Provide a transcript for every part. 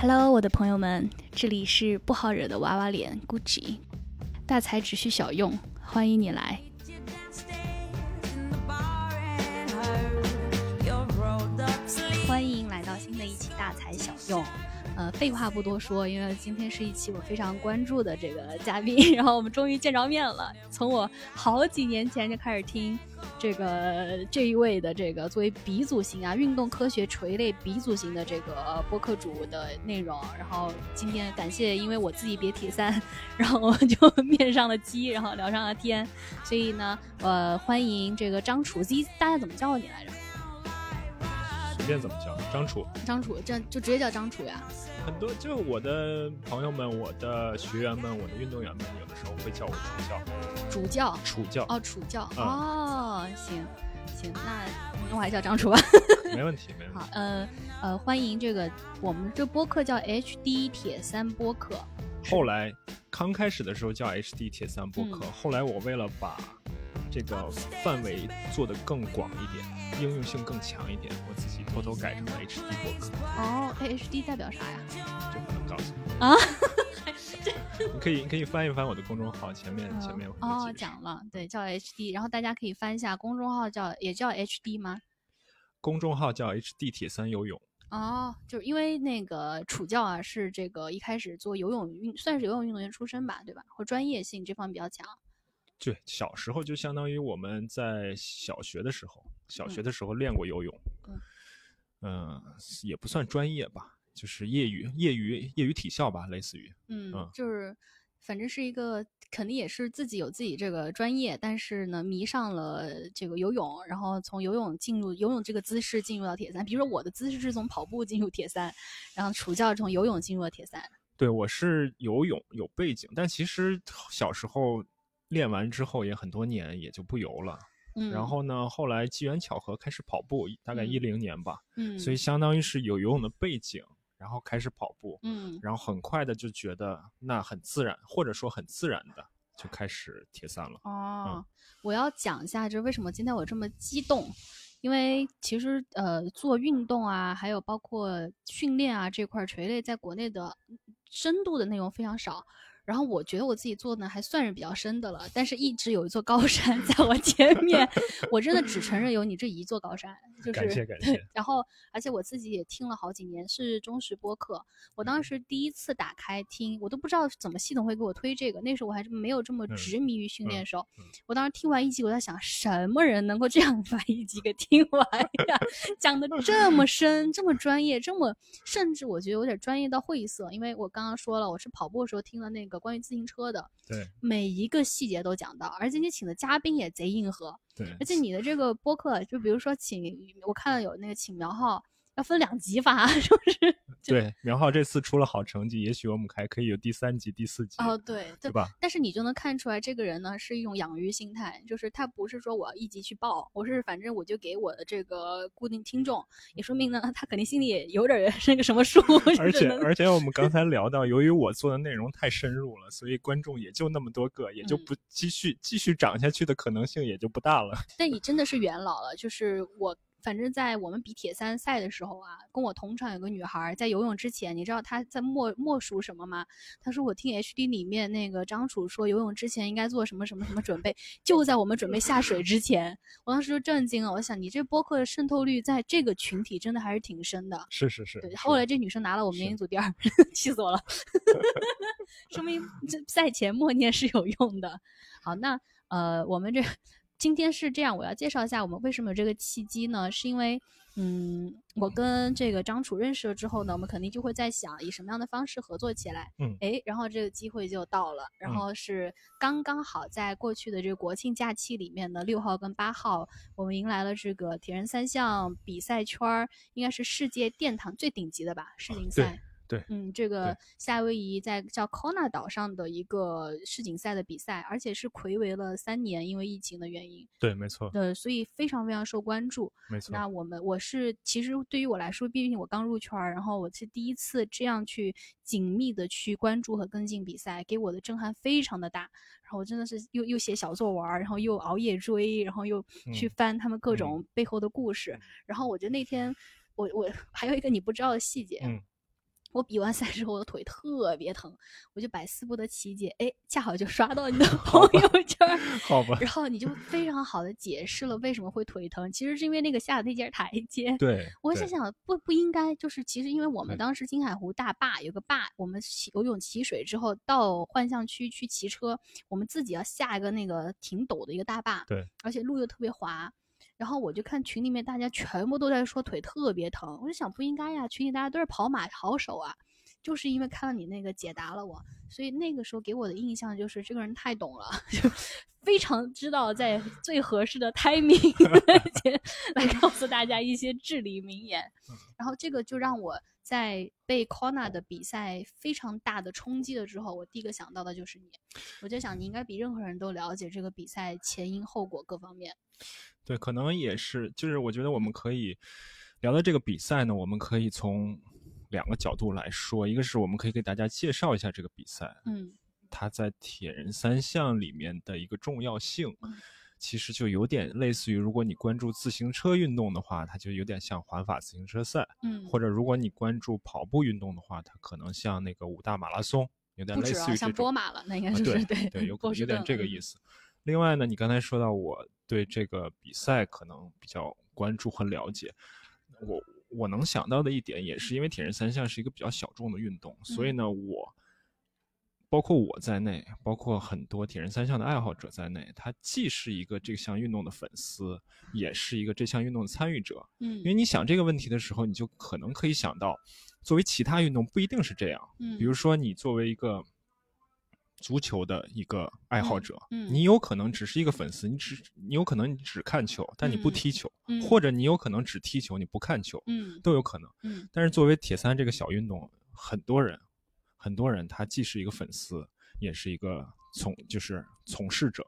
Hello，我的朋友们，这里是不好惹的娃娃脸 Gucci，大才只需小用，欢迎你来。欢迎来到新的一期大材小用。呃，废话不多说，因为今天是一期我非常关注的这个嘉宾，然后我们终于见着面了。从我好几年前就开始听这个这一位的这个作为鼻祖型啊，运动科学垂类鼻祖型的这个播客主的内容，然后今天感谢，因为我自己别铁三，然后我就面上了鸡，然后聊上了天，所以呢，呃，欢迎这个张楚 Z，大家怎么叫你来着？随便怎么叫，张楚。张楚，这就直接叫张楚呀。很多就我的朋友们、我的学员们、我的运动员们，有的时候会叫我楚教。主教。楚教。哦，楚教。哦，行行，那那我还叫张楚吧。没问题，没问题。好，呃呃，欢迎这个我们这播客叫 HD 铁三播客。后来刚开始的时候叫 HD 铁三播客，后来我为了把这个范围做得更广一点，应用性更强一点，我自己偷偷改成了 HD 播客。哦，HD 代表啥呀？就不能告诉你啊。你可以，你可以翻一翻我的公众号，前面前面哦讲了，对，叫 HD，然后大家可以翻一下公众号叫也叫 HD 吗？公众号叫 HD 铁三游泳。哦，就是因为那个楚教啊，是这个一开始做游泳运，算是游泳运动员出身吧，对吧？或专业性这方面比较强。对，小时候就相当于我们在小学的时候，小学的时候练过游泳，嗯，也不算专业吧，就是业余、业余、业余体校吧，类似于，嗯，就是反正是一个，肯定也是自己有自己这个专业，但是呢，迷上了这个游泳，然后从游泳进入游泳这个姿势进入到铁三，比如说我的姿势是从跑步进入铁三，然后楚教从游泳进入了铁三。对，我是游泳有背景，但其实小时候。练完之后也很多年，也就不游了。嗯，然后呢，后来机缘巧合开始跑步，大概一零年吧。嗯，所以相当于是有游泳的背景，然后开始跑步。嗯，然后很快的就觉得那很自然，或者说很自然的就开始铁三了。哦，我要讲一下，就是为什么今天我这么激动，因为其实呃，做运动啊，还有包括训练啊这块垂类，在国内的深度的内容非常少。然后我觉得我自己做的还算是比较深的了，但是一直有一座高山 在我前面，我真的只承认有你这一座高山，就是感谢感谢。然后而且我自己也听了好几年，是忠实播客。我当时第一次打开听，我都不知道怎么系统会给我推这个，那时候我还是没有这么执迷于训练的时候。我当时听完一集，我在想，什么人能够这样把一集给听完呀？讲的这么深，这么专业，这么甚至我觉得有点专业到晦涩。因为我刚刚说了，我是跑步的时候听了那个。关于自行车的，对每一个细节都讲到，而且你请的嘉宾也贼硬核，而且你的这个播客，就比如说请，我看到有那个请苗浩。要分两集发，是不是？对，苗浩这次出了好成绩，也许我们还可以有第三集、第四集。哦，对，对吧？但是你就能看出来，这个人呢是一种养鱼心态，就是他不是说我要一集去报，我是反正我就给我的这个固定听众，也说明呢他肯定心里也有点那个什么数。而且而且我们刚才聊到，由于我做的内容太深入了，所以观众也就那么多个，也就不继续继续涨下去的可能性也就不大了。但你真的是元老了，就是我。反正，在我们比铁三赛的时候啊，跟我同场有个女孩，在游泳之前，你知道她在默默数什么吗？她说：“我听 HD 里面那个张楚说，游泳之前应该做什么什么什么准备，就在我们准备下水之前。”我当时就震惊了，我想你这播客的渗透率在这个群体真的还是挺深的。是是是。对，后来这女生拿了我们年龄组第二，气死我了。说明这赛前默念是有用的。好，那呃，我们这。今天是这样，我要介绍一下我们为什么有这个契机呢？是因为，嗯，我跟这个张楚认识了之后呢，我们肯定就会在想以什么样的方式合作起来。嗯，哎，然后这个机会就到了，然后是刚刚好在过去的这个国庆假期里面呢，六号跟八号，我们迎来了这个铁人三项比赛圈儿，应该是世界殿堂最顶级的吧，世锦赛。对，嗯，这个夏威夷在叫 Kona 岛上的一个世锦赛的比赛，而且是魁违了三年，因为疫情的原因。对，没错。对，所以非常非常受关注。没错。那我们，我是其实对于我来说，毕竟我刚入圈儿，然后我是第一次这样去紧密的去关注和跟进比赛，给我的震撼非常的大。然后我真的是又又写小作文，然后又熬夜追，然后又去翻他们各种背后的故事。然后我觉得那天，我我还有一个你不知道的细节。嗯。我比完赛之后，我的腿特别疼，我就百思不得其解。哎，恰好就刷到你的 朋友圈，好吧。然后你就非常好的解释了为什么会腿疼，其实是因为那个下的那节台阶。对，我在想，不不应该，就是其实因为我们当时金海湖大坝有个坝，我们骑游泳骑水之后到幻象区去骑车，我们自己要下一个那个挺陡的一个大坝，对，而且路又特别滑。然后我就看群里面大家全部都在说腿特别疼，我就想不应该呀，群里大家都是跑马好手啊，就是因为看到你那个解答了我，所以那个时候给我的印象就是这个人太懂了，就非常知道在最合适的 timing 来告诉大家一些至理名言，然后这个就让我在被 Kona 的比赛非常大的冲击了之后，我第一个想到的就是你，我就想你应该比任何人都了解这个比赛前因后果各方面。对，可能也是，就是我觉得我们可以聊到这个比赛呢，我们可以从两个角度来说，一个是我们可以给大家介绍一下这个比赛，嗯，它在铁人三项里面的一个重要性，其实就有点类似于，如果你关注自行车运动的话，它就有点像环法自行车赛，嗯，或者如果你关注跑步运动的话，它可能像那个五大马拉松，有点类似于像波马了，那应该是对对对，有有点这个意思。另外呢，你刚才说到我对这个比赛可能比较关注和了解，我我能想到的一点也是因为铁人三项是一个比较小众的运动，所以呢，我包括我在内，包括很多铁人三项的爱好者在内，他既是一个这项运动的粉丝，也是一个这项运动的参与者。嗯，因为你想这个问题的时候，你就可能可以想到，作为其他运动不一定是这样。嗯，比如说你作为一个。足球的一个爱好者，嗯，你有可能只是一个粉丝，你只你有可能你只看球，但你不踢球，嗯，或者你有可能只踢球，你不看球，嗯，都有可能，嗯。但是作为铁三这个小运动，很多人，很多人他既是一个粉丝，也是一个从就是从事者。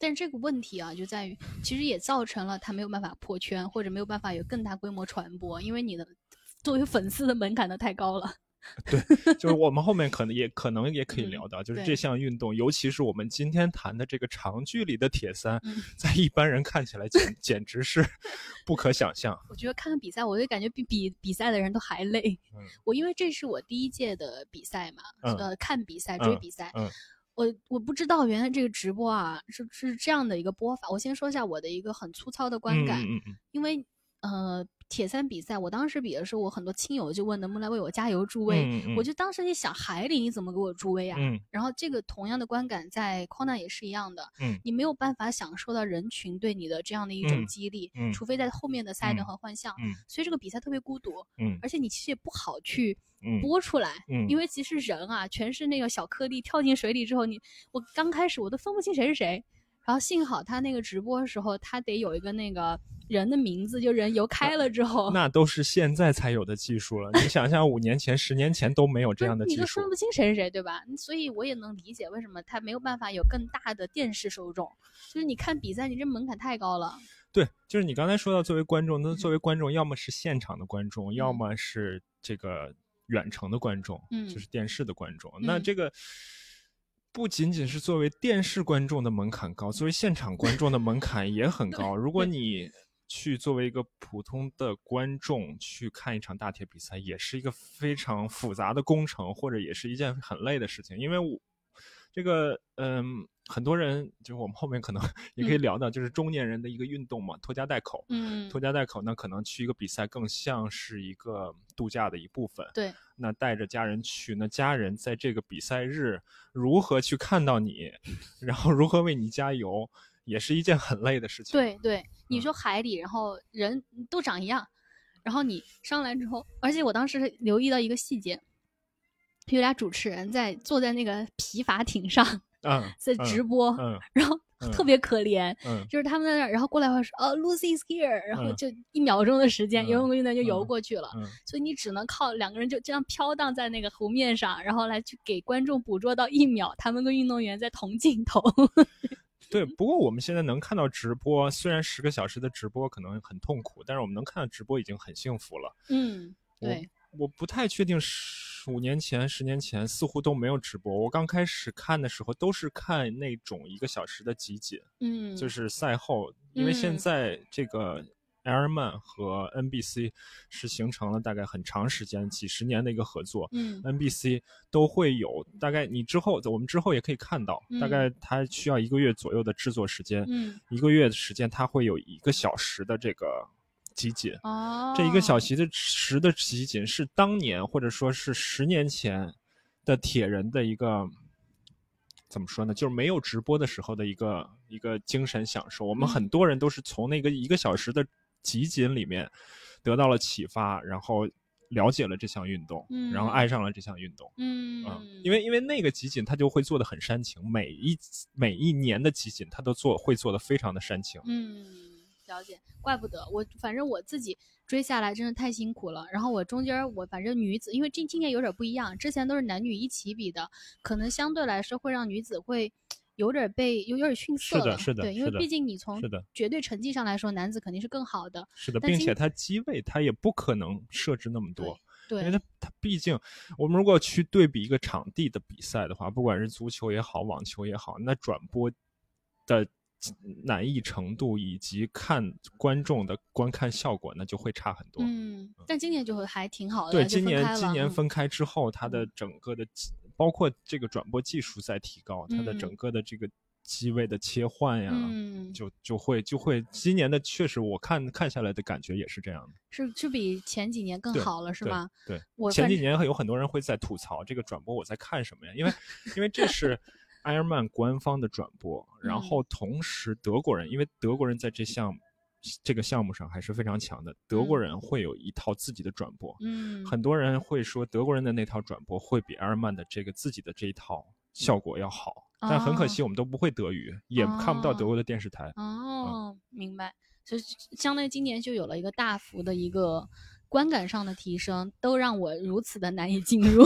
但这个问题啊，就在于其实也造成了他没有办法破圈，或者没有办法有更大规模传播，因为你的作为粉丝的门槛都太高了。对，就是我们后面可能也可能也可以聊到，就是这项运动，尤其是我们今天谈的这个长距离的铁三，在一般人看起来简简直是 不可想象。我觉得看看比赛，我就感觉比比比赛的人都还累。嗯我因为这是我第一届的比赛嘛，呃，看比赛追比赛，我我不知道原来这个直播啊是是这样的一个播法。我先说一下我的一个很粗糙的观感，嗯因为呃。铁三比赛，我当时比的时候，我很多亲友就问能不能来为我加油助威。我就当时一想，海里你怎么给我助威啊？然后这个同样的观感在 Kona 也是一样的。你没有办法享受到人群对你的这样的一种激励，除非在后面的赛段和幻象。所以这个比赛特别孤独。而且你其实也不好去播出来，因为其实人啊，全是那个小颗粒，跳进水里之后，你我刚开始我都分不清谁是谁。然后幸好他那个直播的时候，他得有一个那个。人的名字就人游开了之后，那都是现在才有的技术了。你想想，五年前、十年前都没有这样的技术，你都分不清谁是谁，对吧？所以我也能理解为什么他没有办法有更大的电视受众。就是你看比赛，你这门槛太高了。对，就是你刚才说到作为观众，那作为观众，要么是现场的观众，要么是这个远程的观众，嗯，就是电视的观众。那这个不仅仅是作为电视观众的门槛高，作为现场观众的门槛也很高。如果你去作为一个普通的观众去看一场大铁比赛，也是一个非常复杂的工程，或者也是一件很累的事情。因为我这个，嗯，很多人就是我们后面可能也可以聊到，就是中年人的一个运动嘛，拖家带口。嗯，拖家带口，那可能去一个比赛更像是一个度假的一部分。对，那带着家人去，那家人在这个比赛日如何去看到你，然后如何为你加油？也是一件很累的事情。对对，你说海里，然后人都长一样，然后你上来之后，而且我当时留意到一个细节，有俩主持人在坐在那个皮筏艇上，嗯，在直播，嗯，然后特别可怜，嗯，就是他们在那儿，然后过来会说，哦，Lucy is here，然后就一秒钟的时间，游泳运动员就游过去了，所以你只能靠两个人就这样飘荡在那个湖面上，然后来去给观众捕捉到一秒他们跟运动员在同镜头。对，不过我们现在能看到直播，虽然十个小时的直播可能很痛苦，但是我们能看到直播已经很幸福了。嗯，对，我不太确定十五年前、十年前似乎都没有直播。我刚开始看的时候都是看那种一个小时的集锦，嗯，就是赛后，因为现在这个 Airman 和 NBC 是形成了大概很长时间、几十年的一个合作。嗯，NBC 都会有大概你之后，我们之后也可以看到，大概它需要一个月左右的制作时间。嗯，一个月的时间，它会有一个小时的这个集锦。哦，这一个小时的时的集锦是当年或者说是十年前的铁人的一个。怎么说呢？就是没有直播的时候的一个一个精神享受。我们很多人都是从那个一个小时的集锦里面得到了启发，然后了解了这项运动，然后爱上了这项运动。嗯，因为因为那个集锦他就会做的很煽情，每一每一年的集锦他都做会做的非常的煽情。嗯，了解，怪不得我反正我自己。追下来真的太辛苦了，然后我中间我反正女子，因为这今年有点不一样，之前都是男女一起比的，可能相对来说会让女子会有点被有有点逊色了。是的，是的，对，因为毕竟你从绝对成绩上来说，男子肯定是更好的。是的，并且他机位他也不可能设置那么多，对，因为他他毕竟我们如果去对比一个场地的比赛的话，不管是足球也好，网球也好，那转播的。难易程度以及看观众的观看效果，那就会差很多。嗯，但今年就会还挺好的。对，今年今年分开之后，它的整个的包括这个转播技术在提高，它的整个的这个机位的切换呀，就就会就会今年的确实我看看下来的感觉也是这样的。是是比前几年更好了是吗？对，我前几年有很多人会在吐槽这个转播我在看什么呀？因为 因为这是。埃尔曼官方的转播，然后同时德国人，因为德国人在这项这个项目上还是非常强的，德国人会有一套自己的转播。嗯，很多人会说德国人的那套转播会比埃尔曼的这个自己的这一套效果要好，但很可惜我们都不会德语，也看不到德国的电视台。哦，明白，所以相当于今年就有了一个大幅的一个。观感上的提升都让我如此的难以进入。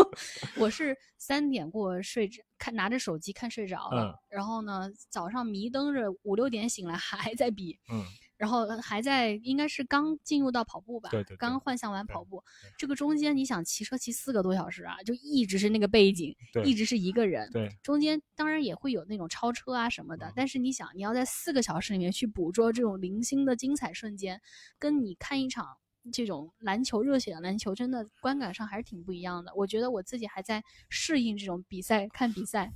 我是三点过睡着，看拿着手机看睡着了，然后呢早上迷瞪着五六点醒来还在比，嗯，然后还在应该是刚进入到跑步吧，对对，刚幻想完跑步，这个中间你想骑车骑四个多小时啊，就一直是那个背景，一直是一个人，对，中间当然也会有那种超车啊什么的，但是你想你要在四个小时里面去捕捉这种零星的精彩瞬间，跟你看一场。这种篮球热血的篮球，真的观感上还是挺不一样的。我觉得我自己还在适应这种比赛，看比赛。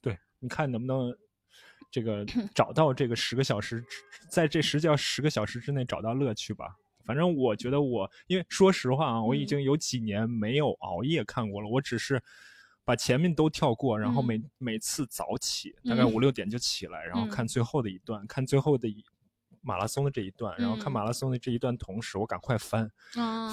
对，你看能不能 这个找到这个十个小时，在这十叫十个小时之内找到乐趣吧。反正我觉得我，因为说实话啊，我已经有几年没有熬夜看过了。我只是把前面都跳过，然后每每次早起，大概五六点就起来，然后看最后的一段，看最后的一。马拉松的这一段，然后看马拉松的这一段，同时我赶快翻，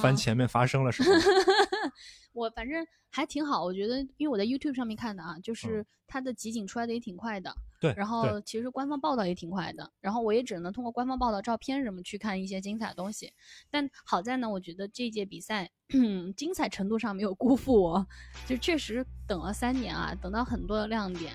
翻前面发生了什么。我反正还挺好，我觉得，因为我在 YouTube 上面看的啊，就是它的集锦出来的也挺快的。对。然后其实官方报道也挺快的，然后我也只能通过官方报道、照片什么去看一些精彩的东西。但好在呢，我觉得这届比赛 精彩程度上没有辜负我，就确实等了三年啊，等到很多的亮点。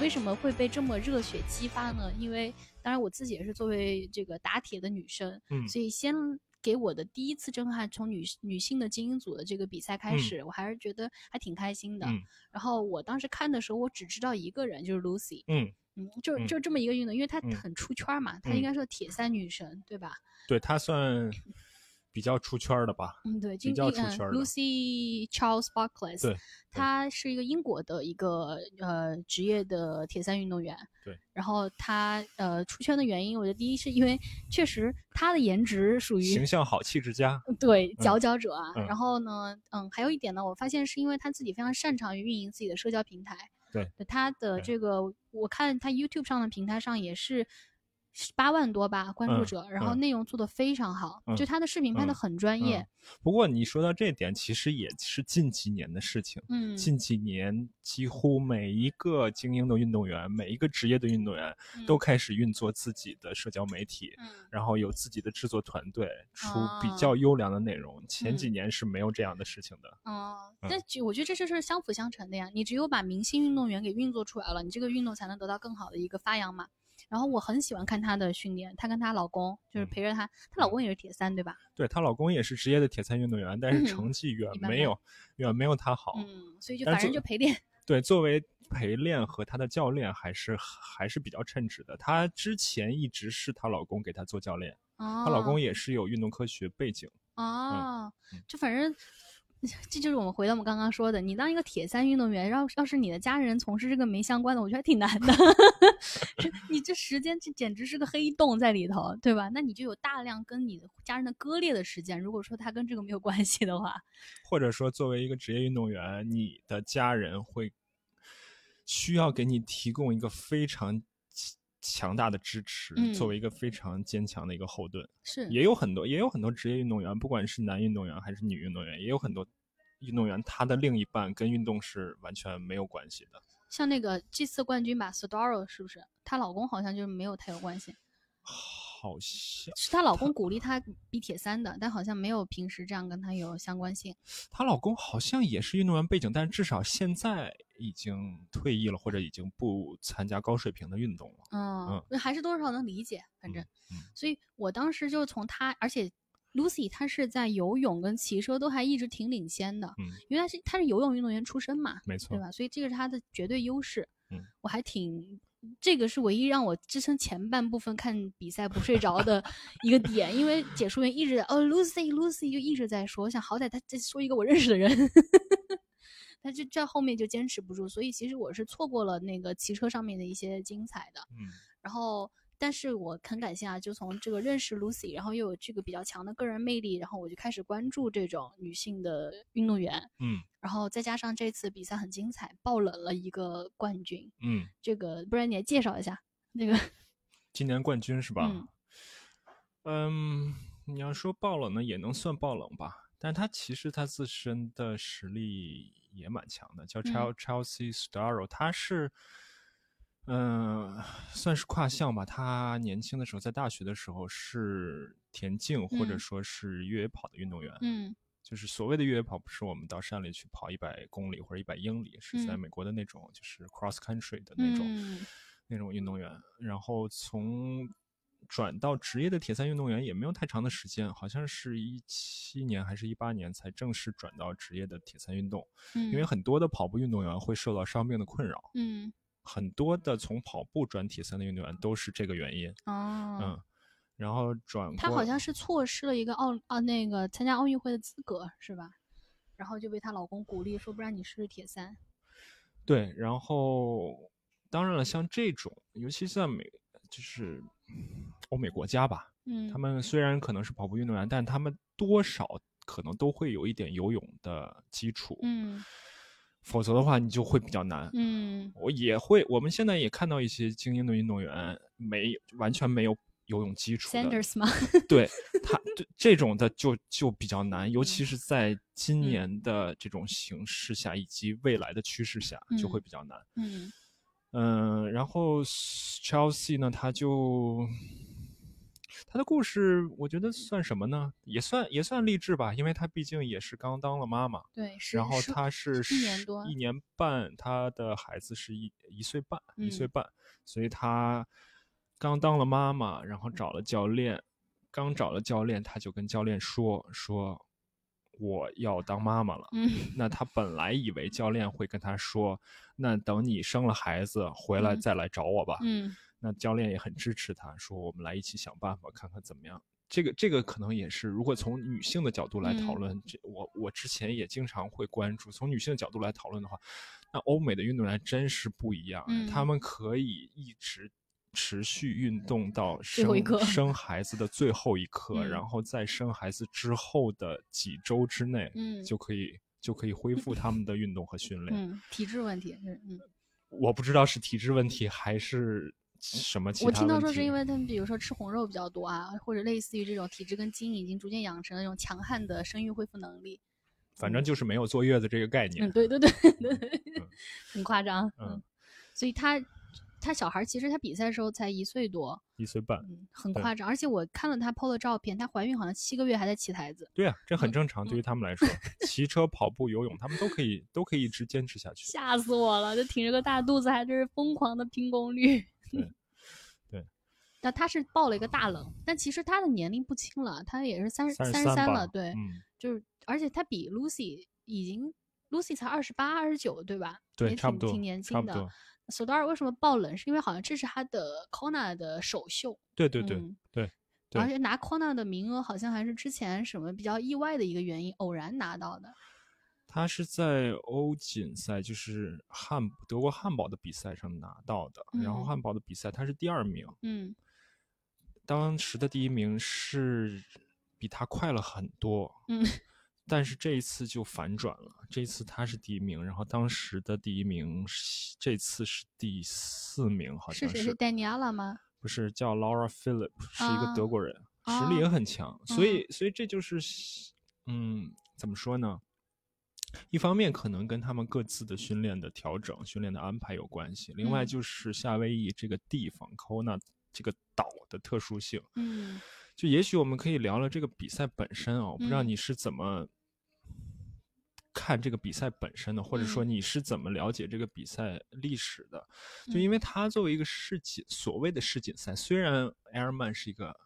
为什么会被这么热血激发呢？因为当然我自己也是作为这个打铁的女生，嗯，所以先给我的第一次震撼，从女女性的精英组的这个比赛开始，我还是觉得还挺开心的。然后我当时看的时候，我只知道一个人，就是 Lucy，嗯嗯，就就这么一个运动，因为她很出圈嘛，她应该是铁三女神，对吧？对她算。比较出圈的吧，嗯，对，比较出圈的。Lucy Charles Barkley，对，他是一个英国的一个呃职业的铁三运动员。对，然后他呃出圈的原因，我觉得第一是因为确实他的颜值属于形象好、气质佳，对，佼佼者啊。然后呢，嗯，还有一点呢，我发现是因为他自己非常擅长于运营自己的社交平台。对，他的这个我看他 YouTube 上的平台上也是。八万多吧关注者，然后内容做的非常好，就他的视频拍的很专业。不过你说到这点，其实也是近几年的事情。嗯，近几年几乎每一个精英的运动员，每一个职业的运动员都开始运作自己的社交媒体，然后有自己的制作团队，出比较优良的内容。前几年是没有这样的事情的。哦，但我觉得这事是相辅相成的呀。你只有把明星运动员给运作出来了，你这个运动才能得到更好的一个发扬嘛。然后我很喜欢看她的训练，她跟她老公就是陪着她，她老公也是铁三对吧？对她老公也是职业的铁三运动员，但是成绩远没有远没有她好。嗯，所以就反正就陪练。对，作为陪练和她的教练还是还是比较称职的。她之前一直是她老公给她做教练，她老公也是有运动科学背景。哦，就反正。这就是我们回到我们刚刚说的，你当一个铁三运动员，要要是你的家人从事这个没相关的，我觉得还挺难的。你这时间这简直是个黑洞在里头，对吧？那你就有大量跟你的家人的割裂的时间。如果说他跟这个没有关系的话，或者说作为一个职业运动员，你的家人会需要给你提供一个非常。强大的支持，作为一个非常坚强的一个后盾，是也有很多也有很多职业运动员，不管是男运动员还是女运动员，也有很多运动员，他的另一半跟运动是完全没有关系的。像那个这次冠军吧，Staro 是不是？她老公好像就是没有太有关系。好像是她老公鼓励她比铁三的，但好像没有平时这样跟她有相关性。她老公好像也是运动员背景，但至少现在已经退役了，或者已经不参加高水平的运动了。嗯，还是多少能理解，反正。所以我当时就从她，而且 Lucy 她是在游泳跟骑车都还一直挺领先的。嗯，因为她是她是游泳运动员出身嘛，没错，对吧？所以这个是她的绝对优势。嗯，我还挺。这个是唯一让我支撑前半部分看比赛不睡着的一个点，因为解说员一直在哦，Lucy Lucy 就一直在说，我想好歹他再说一个我认识的人，他就这后面就坚持不住，所以其实我是错过了那个骑车上面的一些精彩的，嗯，然后。但是我很感谢啊，就从这个认识 Lucy，然后又有这个比较强的个人魅力，然后我就开始关注这种女性的运动员，嗯，然后再加上这次比赛很精彩，爆冷了一个冠军，嗯，这个不然你来介绍一下那个 今年冠军是吧？嗯，你要说爆冷呢，也能算爆冷吧，但他其实他自身的实力也蛮强的，叫 Chelsea Starro，他是。嗯，算是跨项吧。他年轻的时候，在大学的时候是田径或者说是越野跑的运动员。嗯，就是所谓的越野跑，不是我们到山里去跑一百公里或者一百英里，是在美国的那种，就是 cross country 的那种那种运动员。然后从转到职业的铁三运动员也没有太长的时间，好像是一七年还是一八年才正式转到职业的铁三运动。嗯，因为很多的跑步运动员会受到伤病的困扰。嗯。很多的从跑步转铁三的运动员都是这个原因哦，嗯，然后转他好像是错失了一个奥啊那个参加奥运会的资格是吧？然后就被她老公鼓励说，不然你试试铁三。对，然后当然了，像这种，尤其在美就是欧美国家吧，嗯，他们虽然可能是跑步运动员，但他们多少可能都会有一点游泳的基础，嗯。否则的话，你就会比较难。嗯，我也会。我们现在也看到一些精英的运动员，没完全没有游泳基础的。Sanders 吗？对 他，这这种的就就比较难，尤其是在今年的这种形势下，以及未来的趋势下，就会比较难。嗯嗯，然后 Chelsea 呢，他就。他的故事，我觉得算什么呢？也算也算励志吧，因为他毕竟也是刚当了妈妈。对，然后他是一年多，一年半，他的孩子是一一岁半，一岁半，所以他刚当了妈妈，然后找了教练，刚找了教练，他就跟教练说说我要当妈妈了。嗯，那他本来以为教练会跟他说，那等你生了孩子回来再来找我吧。嗯。那教练也很支持他，说我们来一起想办法，看看怎么样。这个这个可能也是，如果从女性的角度来讨论，这我我之前也经常会关注。从女性的角度来讨论的话，那欧美的运动员真是不一样，他们可以一直持续运动到生生孩子的最后一 刻，然后在生孩子之后的几周之内，嗯，就可以就可以恢复他们的运动和训练。嗯，体质问题，嗯嗯，我不知道是体质问题还是。什么？我听到说是因为他们，比如说吃红肉比较多啊，或者类似于这种体质跟基因已经逐渐养成那种强悍的生育恢复能力。反正就是没有坐月子这个概念。嗯，对对对对，很夸张。嗯，所以他他小孩其实他比赛的时候才一岁多，一岁半，很夸张。而且我看了他 PO 的照片，她怀孕好像七个月还在骑台子。对啊，这很正常，对于他们来说，骑车、跑步、游泳，他们都可以都可以一直坚持下去。吓死我了！就挺着个大肚子，还就是疯狂的拼功率。对，对，那他是爆了一个大冷，但其实他的年龄不轻了，他也是三三十三了，对，就是而且他比 Lucy 已经 Lucy 才二十八二十九，对吧？对，差不多，挺年轻的。索多尔为什么爆冷？是因为好像这是他的 Kona 的首秀。对对对对，而且拿 Kona 的名额好像还是之前什么比较意外的一个原因，偶然拿到的。他是在欧锦赛，就是汉德国汉堡的比赛上拿到的。然后汉堡的比赛他是第二名。嗯。当时的第一名是比他快了很多。嗯。但是这一次就反转了，这一次他是第一名，然后当时的第一名这次是第四名，好像是。是谁？是丹尼亚拉吗？不是，叫 Laura Philip，是一个德国人，实力也很强。所以，所以这就是，嗯，怎么说呢？一方面可能跟他们各自的训练的调整、训练的安排有关系，另外就是夏威夷这个地方 Kona 这个岛的特殊性。嗯，就也许我们可以聊聊这个比赛本身哦，我不知道你是怎么。看这个比赛本身的，或者说你是怎么了解这个比赛历史的？就因为它作为一个世锦，所谓的世锦赛，虽然 Airman 是一个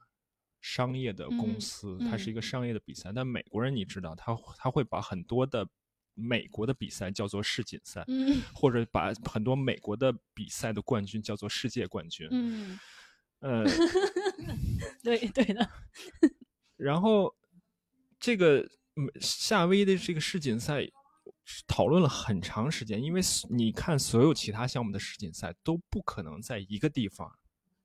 商业的公司，它是一个商业的比赛，但美国人你知道，他他会把很多的美国的比赛叫做世锦赛，或者把很多美国的比赛的冠军叫做世界冠军。嗯，呃，对对的。然后这个。夏威的这个世锦赛讨论了很长时间，因为你看所有其他项目的世锦赛都不可能在一个地方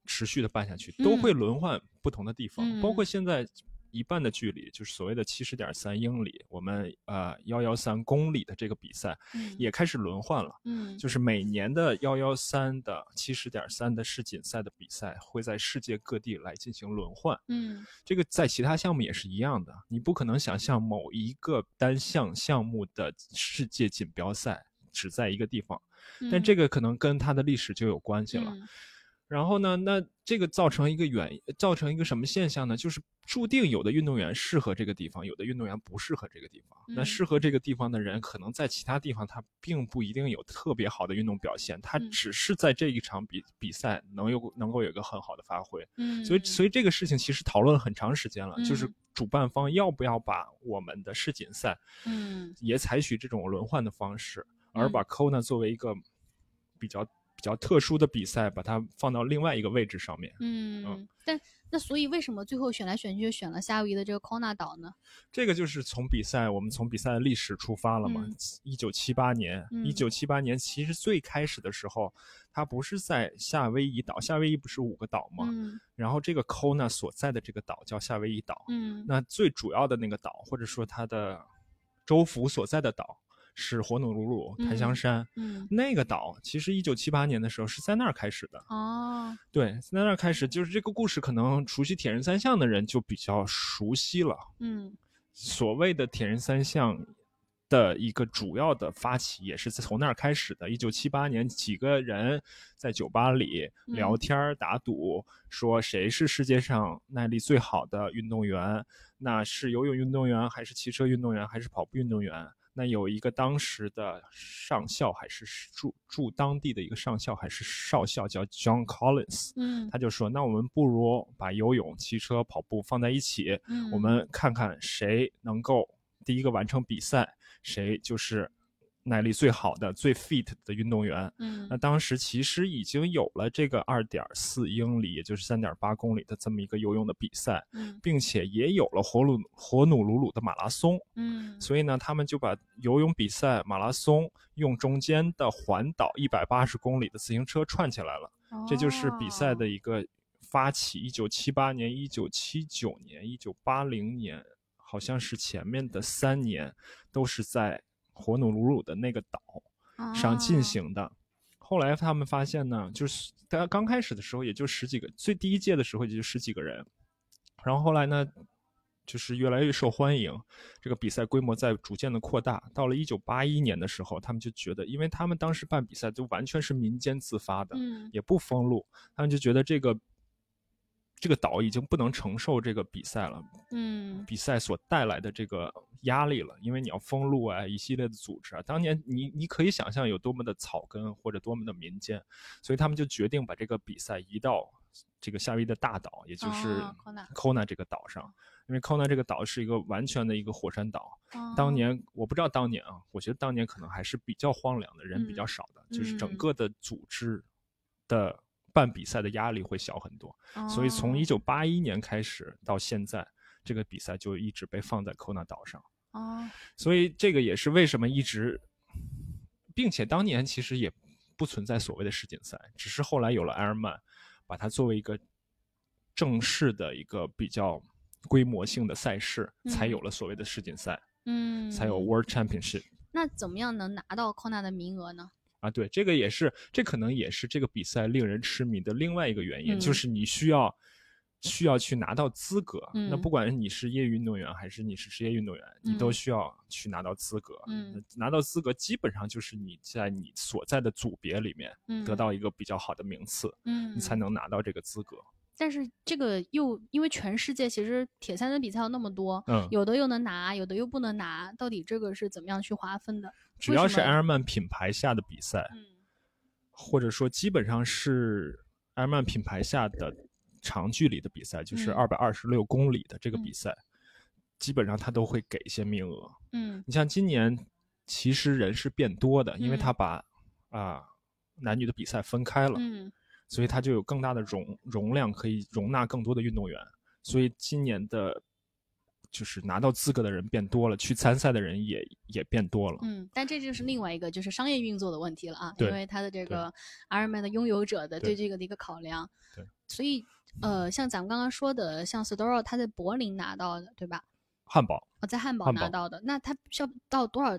持续的办下去，都会轮换不同的地方，包括现在。一半的距离就是所谓的七十点三英里，我们呃幺幺三公里的这个比赛也开始轮换了。嗯，就是每年的幺幺三的七十点三的世锦赛的比赛会在世界各地来进行轮换。嗯，这个在其他项目也是一样的，你不可能想象某一个单项项目的世界锦标赛只在一个地方，但这个可能跟它的历史就有关系了。然后呢？那这个造成一个原，造成一个什么现象呢？就是注定有的运动员适合这个地方，有的运动员不适合这个地方。那适合这个地方的人，可能在其他地方他并不一定有特别好的运动表现，他只是在这一场比比赛能有能够有一个很好的发挥。嗯，所以所以这个事情其实讨论了很长时间了，就是主办方要不要把我们的世锦赛，嗯，也采取这种轮换的方式，而把 Kona 作为一个比较。比较特殊的比赛，把它放到另外一个位置上面。嗯，但那所以为什么最后选来选去就选了夏威夷的这个 Kona 岛呢？这个就是从比赛，我们从比赛的历史出发了嘛。一九七八年，一九七八年其实最开始的时候，它不是在夏威夷岛，夏威夷不是五个岛嘛？嗯。然后这个 Kona 所在的这个岛叫夏威夷岛。嗯。那最主要的那个岛，或者说它的州府所在的岛。是火奴鲁鲁檀香山，嗯，那个岛其实一九七八年的时候是在那儿开始的哦，对，在那儿开始，就是这个故事可能熟悉铁人三项的人就比较熟悉了，嗯，所谓的铁人三项的一个主要的发起也是从那儿开始的。一九七八年，几个人在酒吧里聊天打赌，说谁是世界上耐力最好的运动员，那是游泳运动员还是骑车运动员还是跑步运动员？那有一个当时的上校，还是驻驻当地的一个上校，还是少校，叫 John Collins。嗯，他就说：“那我们不如把游泳、骑车、跑步放在一起，嗯我们看看谁能够第一个完成比赛，谁就是。”耐力最好的、最 fit 的运动员，嗯，那当时其实已经有了这个二点四英里，也就是三点八公里的这么一个游泳的比赛，嗯，并且也有了火努火努鲁鲁的马拉松，嗯，所以呢，他们就把游泳比赛、马拉松用中间的环岛一百八十公里的自行车串起来了，这就是比赛的一个发起。一九七八年、一九七九年、一九八零年，好像是前面的三年都是在。火努鲁鲁的那个岛上进行的，后来他们发现呢，就是大家刚开始的时候也就十几个，最第一届的时候也就十几个人，然后后来呢，就是越来越受欢迎，这个比赛规模在逐渐的扩大。到了一九八一年的时候，他们就觉得，因为他们当时办比赛就完全是民间自发的，嗯，也不封路，他们就觉得这个这个岛已经不能承受这个比赛了，嗯，比赛所带来的这个压力了，因为你要封路啊，一系列的组织啊。当年你你可以想象有多么的草根或者多么的民间，所以他们就决定把这个比赛移到这个夏威夷的大岛，也就是 Kona 这个岛上。因为 Kona 这个岛是一个完全的一个火山岛，当年我不知道当年啊，我觉得当年可能还是比较荒凉的，人比较少的，就是整个的组织的办比赛的压力会小很多，所以从一九八一年开始到现在，这个比赛就一直被放在 Kona 岛上。哦，所以这个也是为什么一直，并且当年其实也不存在所谓的世锦赛，只是后来有了 Ironman，把它作为一个正式的一个比较。规模性的赛事才有了所谓的世锦赛，嗯，才有 World Championship。那怎么样能拿到 Kona 的名额呢？啊，对，这个也是，这可能也是这个比赛令人痴迷的另外一个原因，就是你需要需要去拿到资格。那不管你是业余运动员还是你是职业运动员，你都需要去拿到资格。嗯，拿到资格基本上就是你在你所在的组别里面得到一个比较好的名次，嗯，你才能拿到这个资格。但是这个又因为全世界其实铁三的比赛有那么多，嗯，有的又能拿，有的又不能拿，到底这个是怎么样去划分的？只要是 Ironman 品牌下的比赛，嗯，或者说基本上是 Ironman 品牌下的长距离的比赛，就是二百二十六公里的这个比赛，基本上他都会给一些名额。嗯，你像今年其实人是变多的，因为他把啊男女的比赛分开了。嗯。所以它就有更大的容容量，可以容纳更多的运动员。所以今年的，就是拿到资格的人变多了，去参赛的人也也变多了。嗯，但这就是另外一个就是商业运作的问题了啊，因为它的这个 Ironman 的拥有者的对这个的一个考量。对。所以，呃，像咱们刚刚说的，像 s t o r o 他在柏林拿到的，对吧？汉堡。哦，在汉堡拿到的，那他需要到多少？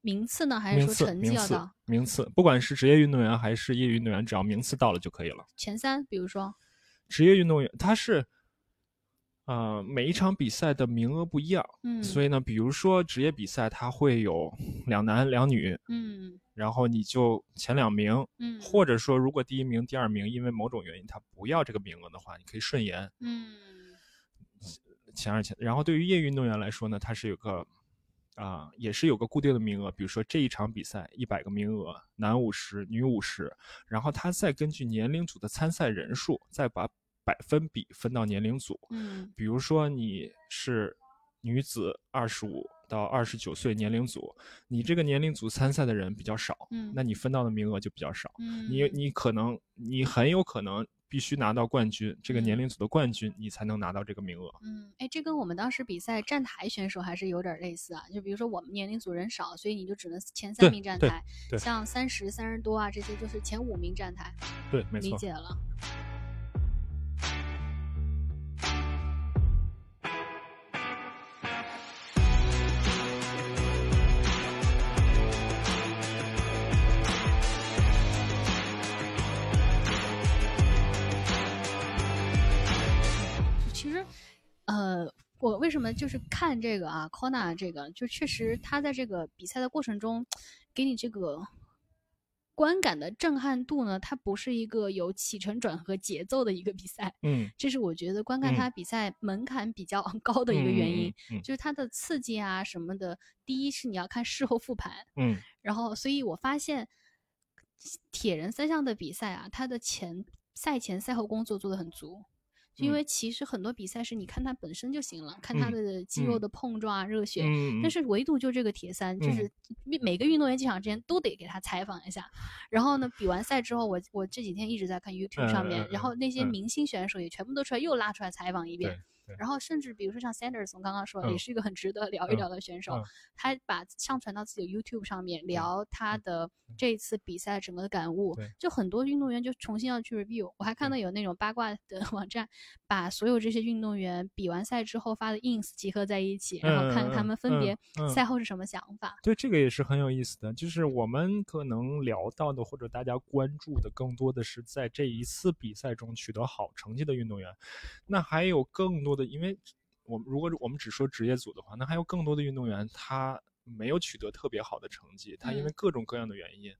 名次呢？还是说成绩要到？名次，不管是职业运动员还是业余运动员，只要名次到了就可以了。前三，比如说，职业运动员他是，呃，每一场比赛的名额不一样，嗯，所以呢，比如说职业比赛，他会有两男两女，嗯，然后你就前两名，嗯，或者说如果第一名、第二名因为某种原因他不要这个名额的话，你可以顺延，嗯，前二前。然后对于业余运动员来说呢，他是有个。啊，也是有个固定的名额，比如说这一场比赛一百个名额，男五十，女五十，然后他再根据年龄组的参赛人数，再把百分比分到年龄组。嗯，比如说你是女子二十五到二十九岁年龄组，你这个年龄组参赛的人比较少，嗯，那你分到的名额就比较少。嗯，你你可能你很有可能。必须拿到冠军，这个年龄组的冠军，你才能拿到这个名额。嗯，哎，这跟我们当时比赛站台选手还是有点类似啊。就比如说我们年龄组人少，所以你就只能前三名站台。对，像三十三十多啊这些，就是前五名站台。对，没错。理解了。我为什么就是看这个啊，Kona 这个，就确实他在这个比赛的过程中，给你这个观感的震撼度呢，它不是一个有起承转合节奏的一个比赛，嗯，这是我觉得观看他比赛门槛比较 高的一个原因，嗯就是它的刺激啊什么的。第一是你要看事后复盘，嗯，然后所以我发现铁人三项的比赛啊，他的前赛前赛后工作做的很足。因为其实很多比赛是你看它本身就行了，看它的肌肉的碰撞啊、热血，但是唯独就这个铁三，就是每个运动员进场之前都得给他采访一下。然后呢，比完赛之后，我我这几天一直在看 YouTube 上面，然后那些明星选手也全部都出来又拉出来采访一遍。然后甚至比如说像 Sanders，我刚刚说也是一个很值得聊一聊的选手，他把上传到自己的 YouTube 上面聊他的这一次比赛整个的感悟，就很多运动员就重新要去 review。我还看到有那种八卦的 网站，把所有这些运动员比完赛之后发的 ins 集合在一起，然后看他们分别赛后是什么想法。对，这个也是很有意思的，就是我们可能聊到的或者大家关注的更多的是在这一次比赛中取得好成绩的运动员，那还有更多。因为，我们如果我们只说职业组的话，那还有更多的运动员他没有取得特别好的成绩，他因为各种各样的原因，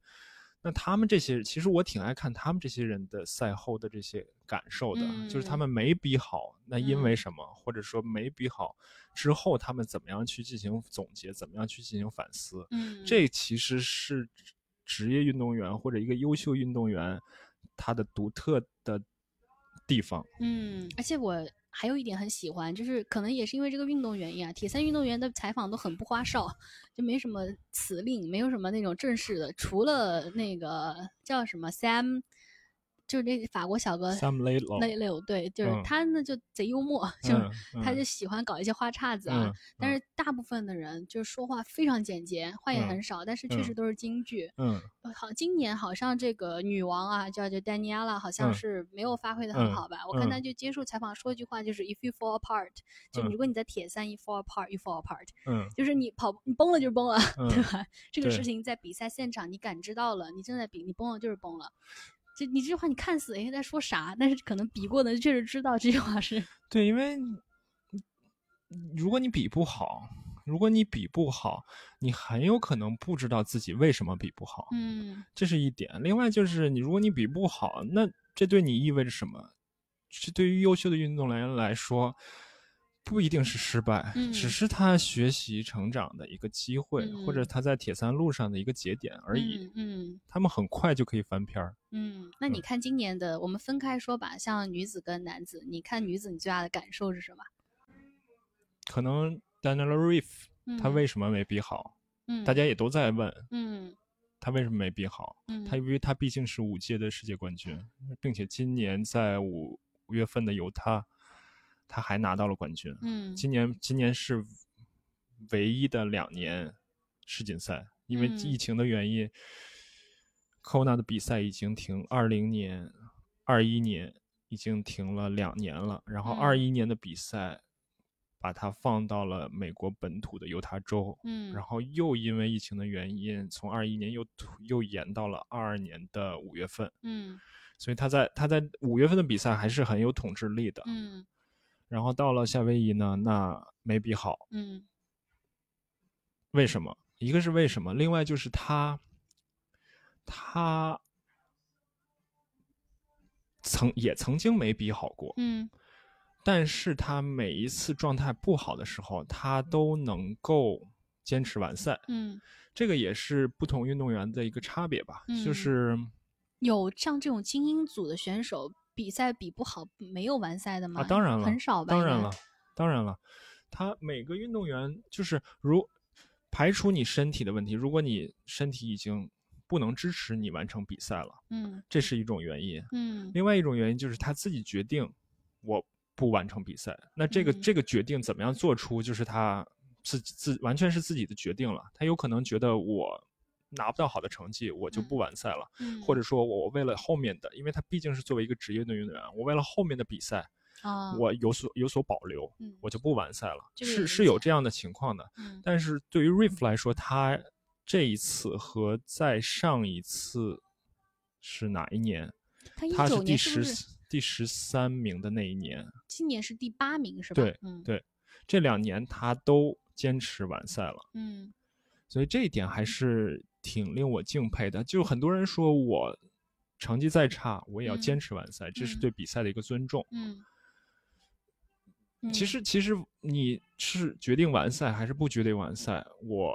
那他们这些，其实我挺爱看他们这些人的赛后的这些感受的，就是他们没比好，那因为什么？或者说没比好之后，他们怎么样去进行总结，怎么样去进行反思？嗯，这其实是职业运动员或者一个优秀运动员他的独特的地方。嗯，而且我。还有一点很喜欢，就是可能也是因为这个运动原因啊，铁三运动员的采访都很不花哨，就没什么辞令，没有什么那种正式的，除了那个叫什么 Sam。就是那法国小哥雷雷柳，对，就是他呢就贼幽默，就是他就喜欢搞一些花叉子啊。但是大部分的人就是说话非常简洁，话也很少，但是确实都是京剧。嗯，好，今年好像这个女王啊，叫就丹尼亚拉，好像是没有发挥的很好吧？我看他就接受采访说一句话，就是 If you fall apart，就如果你在铁三一 fall apart，you fall apart。嗯，就是你跑你崩了就是崩了，对吧？这个事情在比赛现场你感知到了，你正在比，你崩了就是崩了。就你这句话，你看似哎在说啥，但是可能比过的确实知道这句话是 对，因为如果你比不好，如果你比不好，你很有可能不知道自己为什么比不好，嗯，这是一点。另外就是你如果你比不好，那这对你意味着什么？这对于优秀的运动员来说。不一定是失败，只是他学习成长的一个机会，或者他在铁三路上的一个节点而已。嗯，他们很快就可以翻篇儿。嗯，那你看今年的，我们分开说吧，像女子跟男子，你看女子，你最大的感受是什么？可能 Daniel Reef 他为什么没比好？嗯，大家也都在问。嗯，他为什么没比好？嗯，他因为他毕竟是五届的世界冠军，并且今年在五五月份的犹他。他还拿到了冠军。嗯，今年今年是唯一的两年世锦赛，因为疫情的原因，Kona 的比赛已经停，二零年、二一年已经停了两年了。然后二一年的比赛把它放到了美国本土的犹他州。嗯，然后又因为疫情的原因，从二一年又又延到了二二年的五月份。嗯，所以他在他在五月份的比赛还是很有统治力的。嗯。然后到了夏威夷呢，那没比好。嗯，为什么？一个是为什么，另外就是他，他曾也曾经没比好过。嗯，但是他每一次状态不好的时候，他都能够坚持完赛。嗯，这个也是不同运动员的一个差别吧。就是有像这种精英组的选手。比赛比不好没有完赛的吗？啊，当然了，很少吧。当然了，当然了，他每个运动员就是如排除你身体的问题，如果你身体已经不能支持你完成比赛了，嗯，这是一种原因。嗯，另外一种原因就是他自己决定我不完成比赛。那这个这个决定怎么样做出，就是他自自完全是自己的决定了。他有可能觉得我。拿不到好的成绩，我就不完赛了。嗯，或者说，我为了后面的，因为他毕竟是作为一个职业的运动员，我为了后面的比赛，啊，我有所有所保留，嗯，我就不完赛了。是是有这样的情况的。嗯，但是对于 Riff 来说，他这一次和再上一次是哪一年？他是第十第十三名的那一年。今年是第八名，是吧？对，对，这两年他都坚持完赛了。嗯，所以这一点还是。挺令我敬佩的，就很多人说我成绩再差，我也要坚持完赛，这是对比赛的一个尊重。嗯，其实其实你是决定完赛还是不决定完赛，我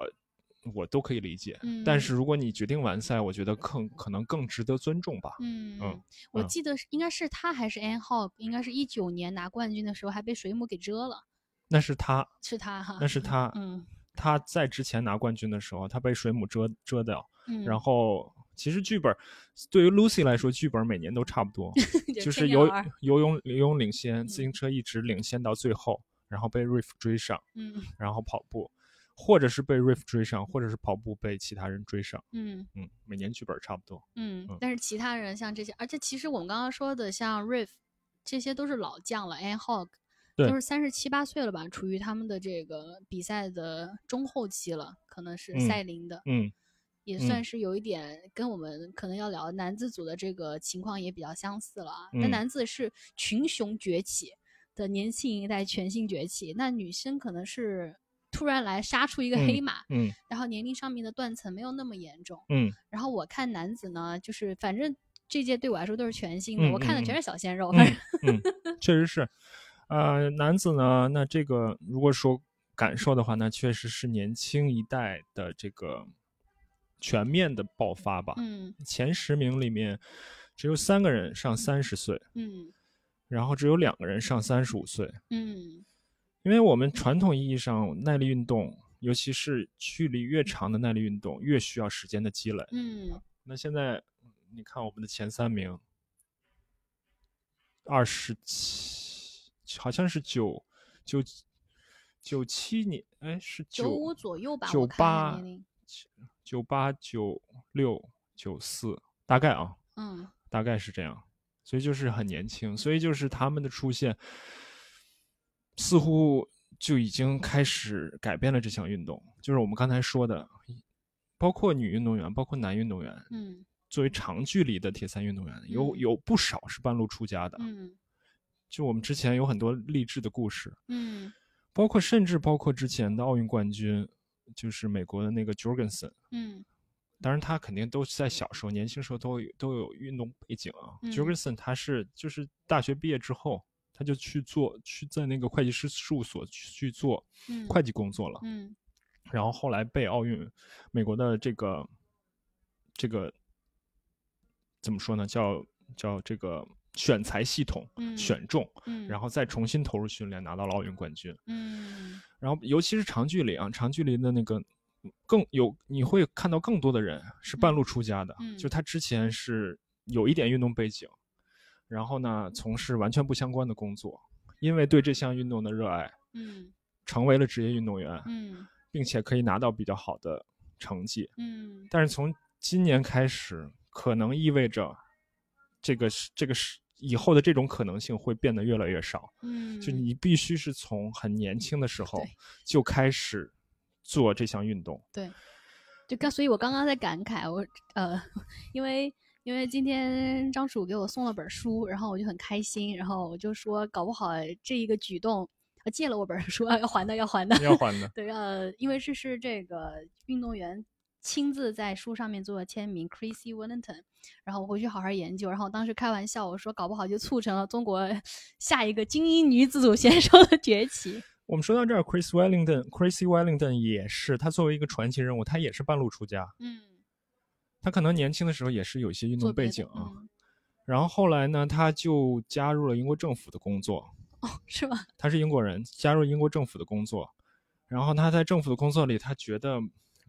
我都可以理解。嗯，但是如果你决定完赛，我觉得更可能更值得尊重吧。嗯嗯，我记得应该是他还是 An Hog，应该是一九年拿冠军的时候还被水母给蛰了。那是他，是他哈，那是他。嗯。他在之前拿冠军的时候，他被水母蛰蛰掉。嗯，然后其实剧本对于 Lucy 来说，剧本每年都差不多，就是游游泳游泳领先，自行车一直领先到最后，然后被 Riff 追上。嗯，然后跑步，或者是被 Riff 追上，或者是跑步被其他人追上。嗯嗯，每年剧本差不多。嗯，嗯但是其他人像这些，而且其实我们刚刚说的像 Riff，这些都是老将了，And Hog。都是三十七八岁了吧，处于他们的这个比赛的中后期了，可能是赛龄的，嗯，也算是有一点跟我们可能要聊男子组的这个情况也比较相似了啊。那男子是群雄崛起的年轻一代全新崛起，那女生可能是突然来杀出一个黑马，嗯，然后年龄上面的断层没有那么严重，嗯，然后我看男子呢，就是反正这届对我来说都是全新的，我看的全是小鲜肉，反正，嗯，确实是，呃，男子呢，那这个如果说感受的话，那确实是年轻一代的这个全面的爆发吧，嗯，前十名里面只有三个人上三十岁，嗯，然后只有两个人上三十五岁，嗯。因为我们传统意义上耐力运动，尤其是距离越长的耐力运动，越需要时间的积累。嗯，那现在你看我们的前三名，二十七，好像是九九九七年，哎，是九五左右吧？九八九八九六九四，大概啊，嗯，大概是这样，所以就是很年轻，所以就是他们的出现。似乎就已经开始改变了这项运动，就是我们刚才说的，包括女运动员，包括男运动员，嗯，作为长距离的铁三运动员，有有不少是半路出家的，嗯，就我们之前有很多励志的故事，嗯，包括甚至包括之前的奥运冠军，就是美国的那个 Jorgensen，嗯，当然他肯定都是在小时候、年轻时候都有都有运动背景啊，Jorgensen 他是就是大学毕业之后。他就去做，去在那个会计师事务所去做会计工作了。嗯，然后后来被奥运美国的这个这个怎么说呢？叫叫这个选材系统选中，嗯，然后再重新投入训练，拿到了奥运冠军。嗯，然后尤其是长距离啊，长距离的那个更有你会看到更多的人是半路出家的，就他之前是有一点运动背景。然后呢，从事完全不相关的工作，因为对这项运动的热爱，嗯，成为了职业运动员，嗯，并且可以拿到比较好的成绩，嗯。但是从今年开始，可能意味着这个是这个是以后的这种可能性会变得越来越少，嗯，就你必须是从很年轻的时候就开始做这项运动，对，就刚，所以我刚刚在感慨，我呃，因为。因为今天张楚给我送了本书，然后我就很开心，然后我就说，搞不好这一个举动，他借了我本书，要还的，要还的，要还的。对，呃，因为这是这个运动员亲自在书上面做了签名，Chrissy Wellington，然后我回去好好研究。然后当时开玩笑我说，搞不好就促成了中国 下一个精英女子组选手的崛起。我们说到这儿，Chris Wellington，Chrissy Wellington 也是，他作为一个传奇人物，他也是半路出家。嗯。他可能年轻的时候也是有一些运动背景啊，然后后来呢，他就加入了英国政府的工作。哦，是吗？他是英国人，加入英国政府的工作，然后他在政府的工作里，他觉得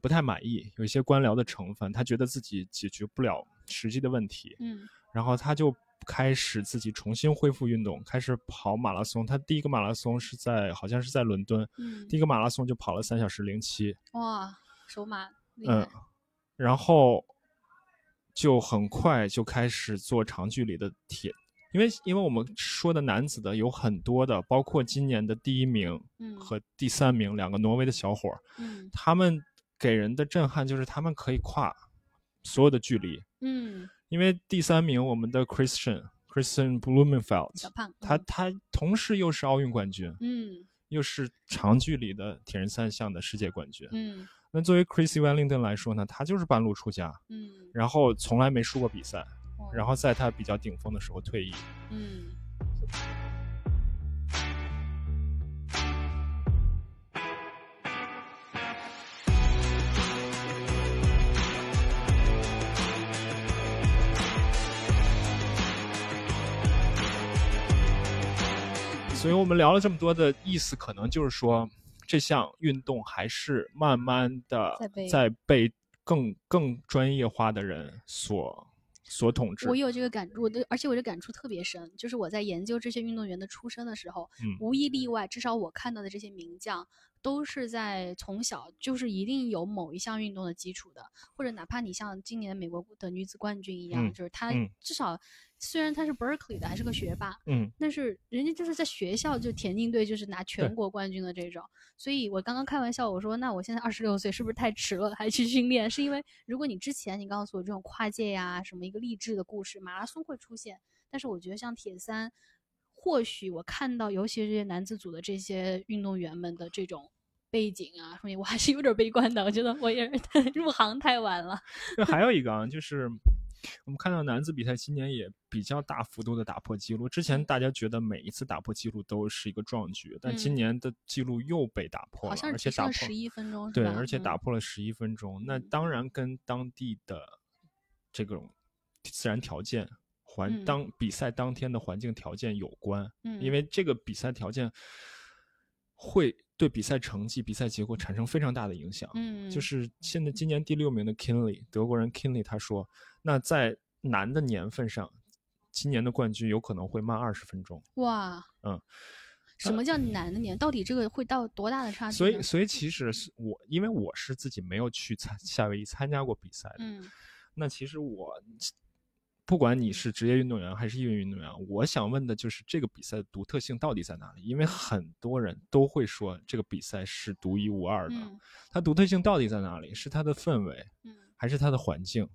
不太满意，有一些官僚的成分，他觉得自己解决不了实际的问题。嗯，然后他就开始自己重新恢复运动，开始跑马拉松。他第一个马拉松是在好像是在伦敦，嗯，第一个马拉松就跑了三小时零七。哇，手马嗯，然后。就很快就开始做长距离的铁，因为因为我们说的男子的有很多的，包括今年的第一名和第三名两个挪威的小伙儿，嗯，他们给人的震撼就是他们可以跨所有的距离，嗯，因为第三名我们的 Christian Christian Blumenfeld，他他同时又是奥运冠军，嗯，又是长距离的铁人三项的世界冠军，嗯。那作为 Chrissy Wellington 来说呢，他就是半路出家，嗯，然后从来没输过比赛，然后在他比较顶峰的时候退役，嗯。所以我们聊了这么多的意思，可能就是说。这项运动还是慢慢的在被更更专业化的人所所统治。我有这个感，我对而且我这感触特别深，就是我在研究这些运动员的出身的时候，无一例外，至少我看到的这些名将。都是在从小就是一定有某一项运动的基础的，或者哪怕你像今年美国的女子冠军一样，就是她至少虽然她是 Berkeley 的，还是个学霸，嗯，但是人家就是在学校就田径队就是拿全国冠军的这种。所以我刚刚开玩笑我说，那我现在二十六岁是不是太迟了还去训练？是因为如果你之前你告诉我这种跨界呀什么一个励志的故事，马拉松会出现，但是我觉得像铁三，或许我看到尤其是这些男子组的这些运动员们的这种。背景啊，说明我还是有点悲观的。我觉得我也是 入行太晚了。还有一个啊，就是我们看到男子比赛今年也比较大幅度的打破记录。之前大家觉得每一次打破记录都是一个壮举，但今年的记录又被打破了，而且打破十一分钟，对，而且打破了十一分钟。那当然跟当地的这种自然条件。环当比赛当天的环境条件有关，嗯，因为这个比赛条件会对比赛成绩、比赛结果产生非常大的影响，嗯，就是现在今年第六名的 Kinley 德国人 Kinley 他说，那在难的年份上，今年的冠军有可能会慢二十分钟。哇，嗯，什么叫难的年？到底这个会到多大的差距？所以，所以其实是我，因为我是自己没有去参夏威夷参加过比赛的，嗯，那其实我。不管你是职业运动员还是业余运动员，我想问的就是这个比赛的独特性到底在哪里？因为很多人都会说这个比赛是独一无二的，它独特性到底在哪里？是它的氛围，还是它的环境，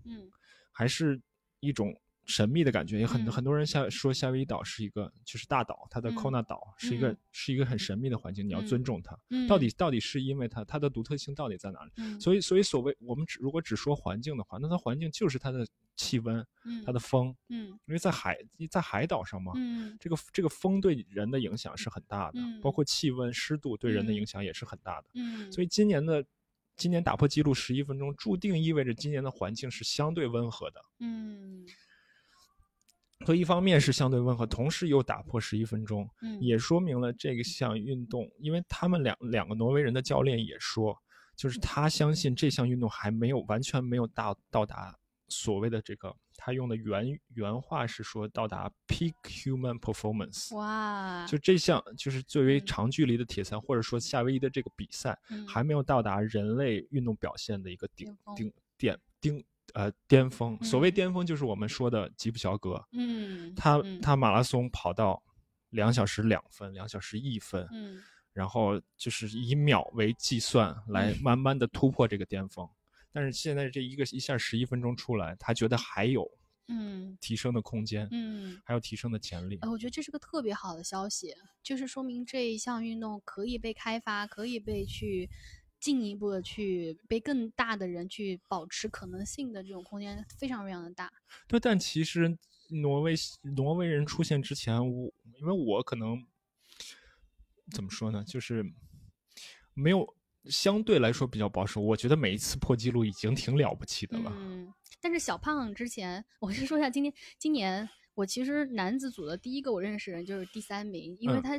还是一种？神秘的感觉，也很很多人夏说夏威夷岛是一个就是大岛，它的 Kona 岛是一个是一个很神秘的环境，你要尊重它。到底到底是因为它它的独特性到底在哪里？所以所以所谓我们只如果只说环境的话，那它环境就是它的气温，它的风，嗯，因为在海在海岛上嘛，嗯，这个这个风对人的影响是很大的，包括气温湿度对人的影响也是很大的，嗯，所以今年的今年打破纪录十一分钟，注定意味着今年的环境是相对温和的，嗯。所以一方面是相对温和，同时又打破十一分钟，嗯也说明了这个项运动，因为他们两两个挪威人的教练也说，就是他相信这项运动还没有完全没有到到达所谓的这个，他用的原原话是说到达 peak human performance。哇！就这项就是作为长距离的铁三，或者说夏威夷的这个比赛，还没有到达人类运动表现的一个顶顶点顶。呃，巅峰，所谓巅峰就是我们说的吉普乔格，嗯，他他马拉松跑到两小时两分，两小时一分，嗯，然后就是以秒为计算来。慢慢的突破这个巅峰，但是现在这一个一下十一分钟出来，他觉得还有嗯。提升的空间，嗯，还有提升的潜力。我觉得这是个特别好的消息，就是说明这一项运动可以被开发，可以被去。进一步的去被更大的人去保持可能性的这种空间非常非常的大。对，但其实挪威挪威人出现之前，我因为我可能怎么说呢，就是没有相对来说比较保守。我觉得每一次破纪录已经挺了不起的了。嗯，但是小胖之前，我先说一下，今天今年我其实男子组的第一个我认识人就是第三名，因为他。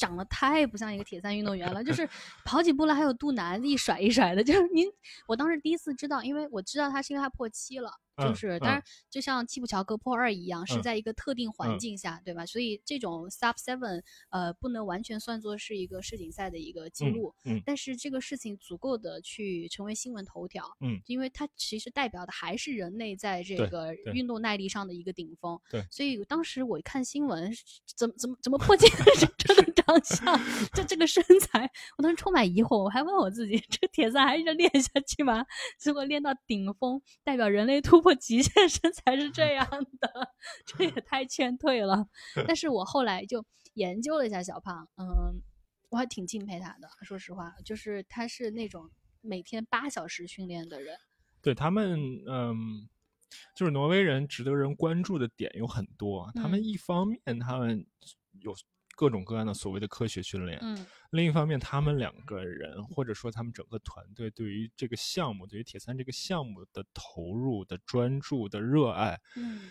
长得太不像一个铁三运动员了，就是跑几步了还有肚腩一甩一甩的，就是您，我当时第一次知道，因为我知道他是因为他破七了。就是，当然，就像七普乔格破二一样，是在一个特定环境下，对吧？所以这种 sub seven，呃，不能完全算作是一个世锦赛的一个记录。嗯。但是这个事情足够的去成为新闻头条。嗯。因为它其实代表的还是人类在这个运动耐力上的一个顶峰。对。所以当时我看新闻，怎么怎么怎么破纪录 这个长相，这这个身材，我当时充满疑惑。我还问我自己，这个铁三还是练下去吗？结果练到顶峰，代表人类突破。极限身材是这样的，这也太劝退了。但是我后来就研究了一下小胖，嗯，我还挺敬佩他的。说实话，就是他是那种每天八小时训练的人。对他们，嗯，就是挪威人值得人关注的点有很多。他们一方面，他们有。各种各样的所谓的科学训练，嗯，另一方面，他们两个人或者说他们整个团队对于这个项目，对于铁三这个项目的投入的专注的热爱，嗯，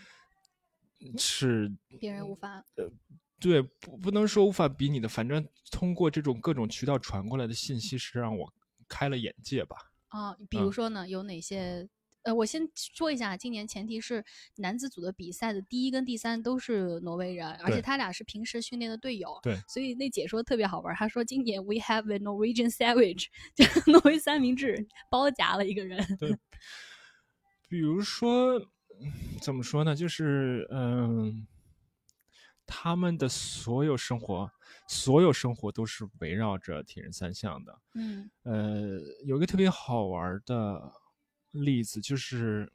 是别人无法，呃，对，不不能说无法比拟的，反正通过这种各种渠道传过来的信息是让我开了眼界吧。啊，比如说呢，有哪些？呃，我先说一下，今年前提是男子组的比赛的第一跟第三都是挪威人，而且他俩是平时训练的队友。对，所以那解说特别好玩，他说今年 we have a Norwegian savage，就挪威三明治包夹了一个人。对，比如说怎么说呢？就是嗯，他们的所有生活，所有生活都是围绕着铁人三项的。嗯，呃，有一个特别好玩的。例子就是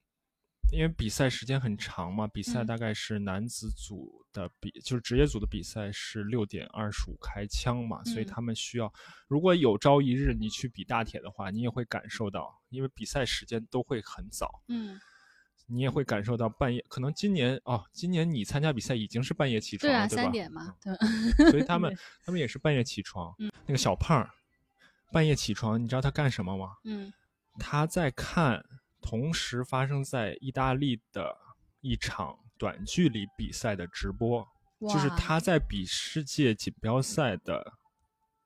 因为比赛时间很长嘛，比赛大概是男子组的比，就是职业组的比赛是六点二十五开枪嘛，所以他们需要，如果有朝一日你去比大铁的话，你也会感受到，因为比赛时间都会很早，嗯，你也会感受到半夜，可能今年哦，今年你参加比赛已经是半夜起床，对吧，三点嘛，对，所以他们他们也是半夜起床，嗯。那个小胖半夜起床，你知道他干什么吗？嗯，他在看。同时发生在意大利的一场短距离比赛的直播，就是他在比世界锦标赛的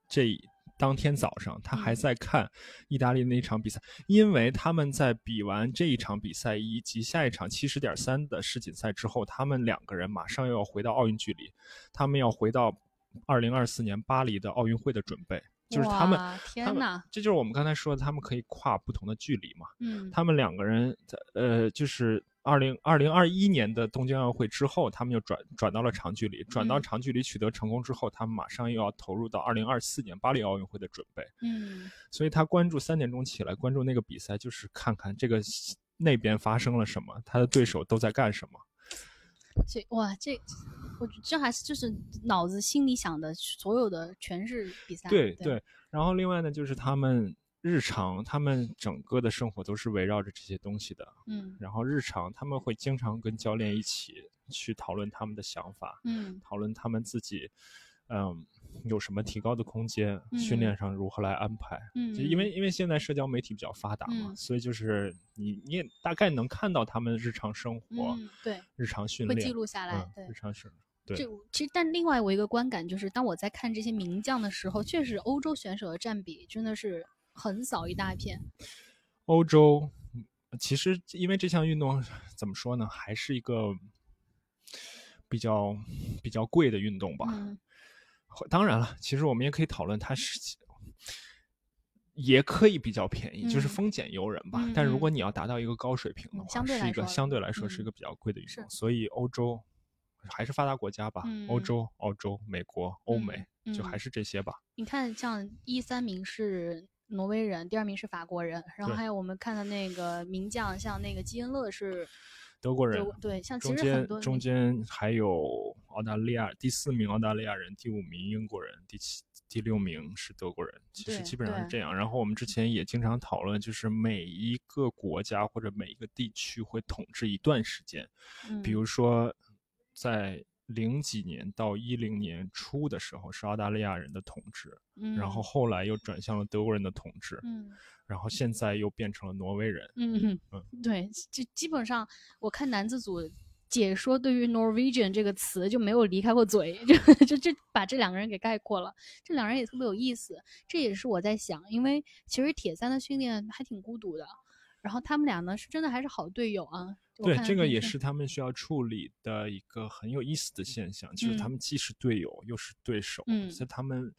这当天早上，他还在看意大利那一场比赛，因为他们在比完这一场比赛以及下一场七十点三的世锦赛之后，他们两个人马上又要回到奥运距离，他们要回到二零二四年巴黎的奥运会的准备。就是他们，天哪！这就是我们刚才说的，他们可以跨不同的距离嘛。嗯，他们两个人在呃，就是二零二零二一年的东京奥运会之后，他们又转转到了长距离，转到长距离取得成功之后，他们马上又要投入到二零二四年巴黎奥运会的准备。嗯，所以他关注三点钟起来关注那个比赛，就是看看这个那边发生了什么，他的对手都在干什么。这哇，这我这还是就是脑子心里想的所有的全是比赛。对对，然后另外呢，就是他们日常，他们整个的生活都是围绕着这些东西的。嗯，然后日常他们会经常跟教练一起去讨论他们的想法，嗯，讨论他们自己，嗯。有什么提高的空间？训练上如何来安排？嗯，因为因为现在社交媒体比较发达嘛，所以就是你你也大概能看到他们日常生活，对，日常训练会记录下来，对，日常是。对。这其实，但另外我一个观感就是，当我在看这些名将的时候，确实欧洲选手的占比真的是横扫一大片。欧洲其实因为这项运动怎么说呢，还是一个比较比较贵的运动吧。当然了，其实我们也可以讨论，它是也可以比较便宜，就是丰俭由人吧。但如果你要达到一个高水平的话，是一个相对来说是一个比较贵的运动。所以欧洲还是发达国家吧，欧洲、澳洲、美国、欧美就还是这些吧。你看，像一三名是挪威人，第二名是法国人，然后还有我们看的那个名将，像那个基恩勒是。德国人对，像中间中间还有澳大利亚第四名澳大利亚人，第五名英国人，第七第六名是德国人，其实基本上是这样。然后我们之前也经常讨论，就是每一个国家或者每一个地区会统治一段时间，比如说在零几年到一零年初的时候是澳大利亚人的统治，然后后来又转向了德国人的统治。然后现在又变成了挪威人。嗯嗯，对，就基本上我看男子组解说，对于 Norwegian 这个词就没有离开过嘴，就就就把这两个人给概括了。这两人也特别有意思，这也是我在想，因为其实铁三的训练还挺孤独的，然后他们俩呢是真的还是好队友啊。对，这个也是他们需要处理的一个很有意思的现象，就是他们既是队友又是对手，所以他们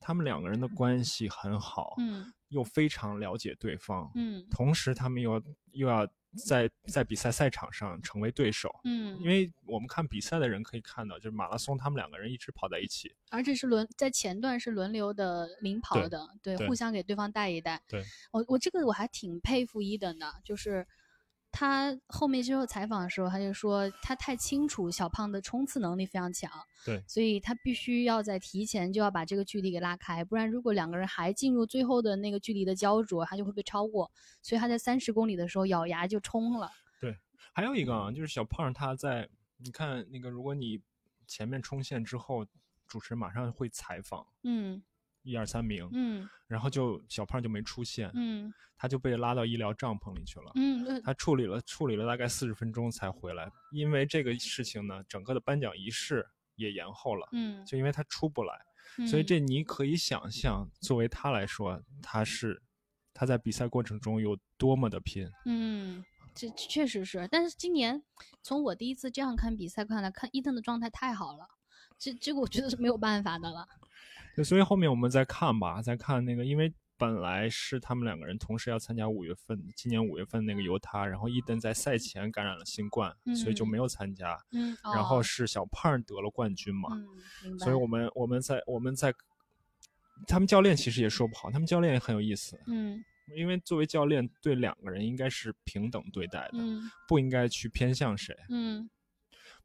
他们两个人的关系很好。嗯。又非常了解对方，嗯，同时他们又又要在在比赛赛场上成为对手，嗯，因为我们看比赛的人可以看到，就是马拉松他们两个人一直跑在一起，而且是轮在前段是轮流的领跑的，对，互相给对方带一带。对，我我这个我还挺佩服伊登的，就是。他后面接受采访的时候，他就说他太清楚小胖的冲刺能力非常强，对，所以他必须要在提前就要把这个距离给拉开，不然如果两个人还进入最后的那个距离的焦灼，他就会被超过。所以他在三十公里的时候咬牙就冲了。对，还有一个啊，就是小胖他在你看那个，如果你前面冲线之后，主持人马上会采访，嗯。一二三名，嗯，然后就小胖就没出现，嗯，他就被拉到医疗帐篷里去了，嗯，他处理了处理了大概四十分钟才回来，因为这个事情呢，整个的颁奖仪式也延后了，嗯，就因为他出不来，所以这你可以想象，作为他来说，他是他在比赛过程中有多么的拼，嗯，这确实是，但是今年从我第一次这样看比赛看来，看伊登的状态太好了，这这个我觉得是没有办法的了。对，所以后面我们再看吧，再看那个，因为本来是他们两个人同时要参加五月份，今年五月份那个犹他，然后伊登在赛前感染了新冠，所以就没有参加。嗯，然后是小胖得了冠军嘛，嗯，所以我们我们在我们在，他们教练其实也说不好，他们教练也很有意思。嗯，因为作为教练，对两个人应该是平等对待的，不应该去偏向谁。嗯，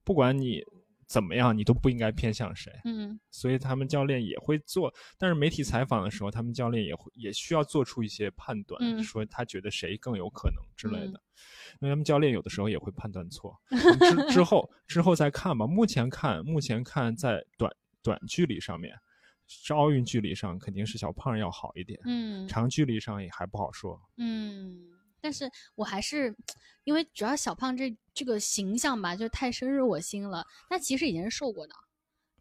不管你怎么样，你都不应该偏向谁。嗯，所以他们教练也会做，但是媒体采访的时候，他们教练也会也需要做出一些判断，说他觉得谁更有可能之类的。因为他们教练有的时候也会判断错。之之后之后再看吧。目前看，目前看在短短距离上面。是奥运距离上肯定是小胖要好一点，嗯，长距离上也还不好说，嗯，但是我还是因为主要小胖这这个形象吧，就太深入我心了。他其实以前是瘦过的，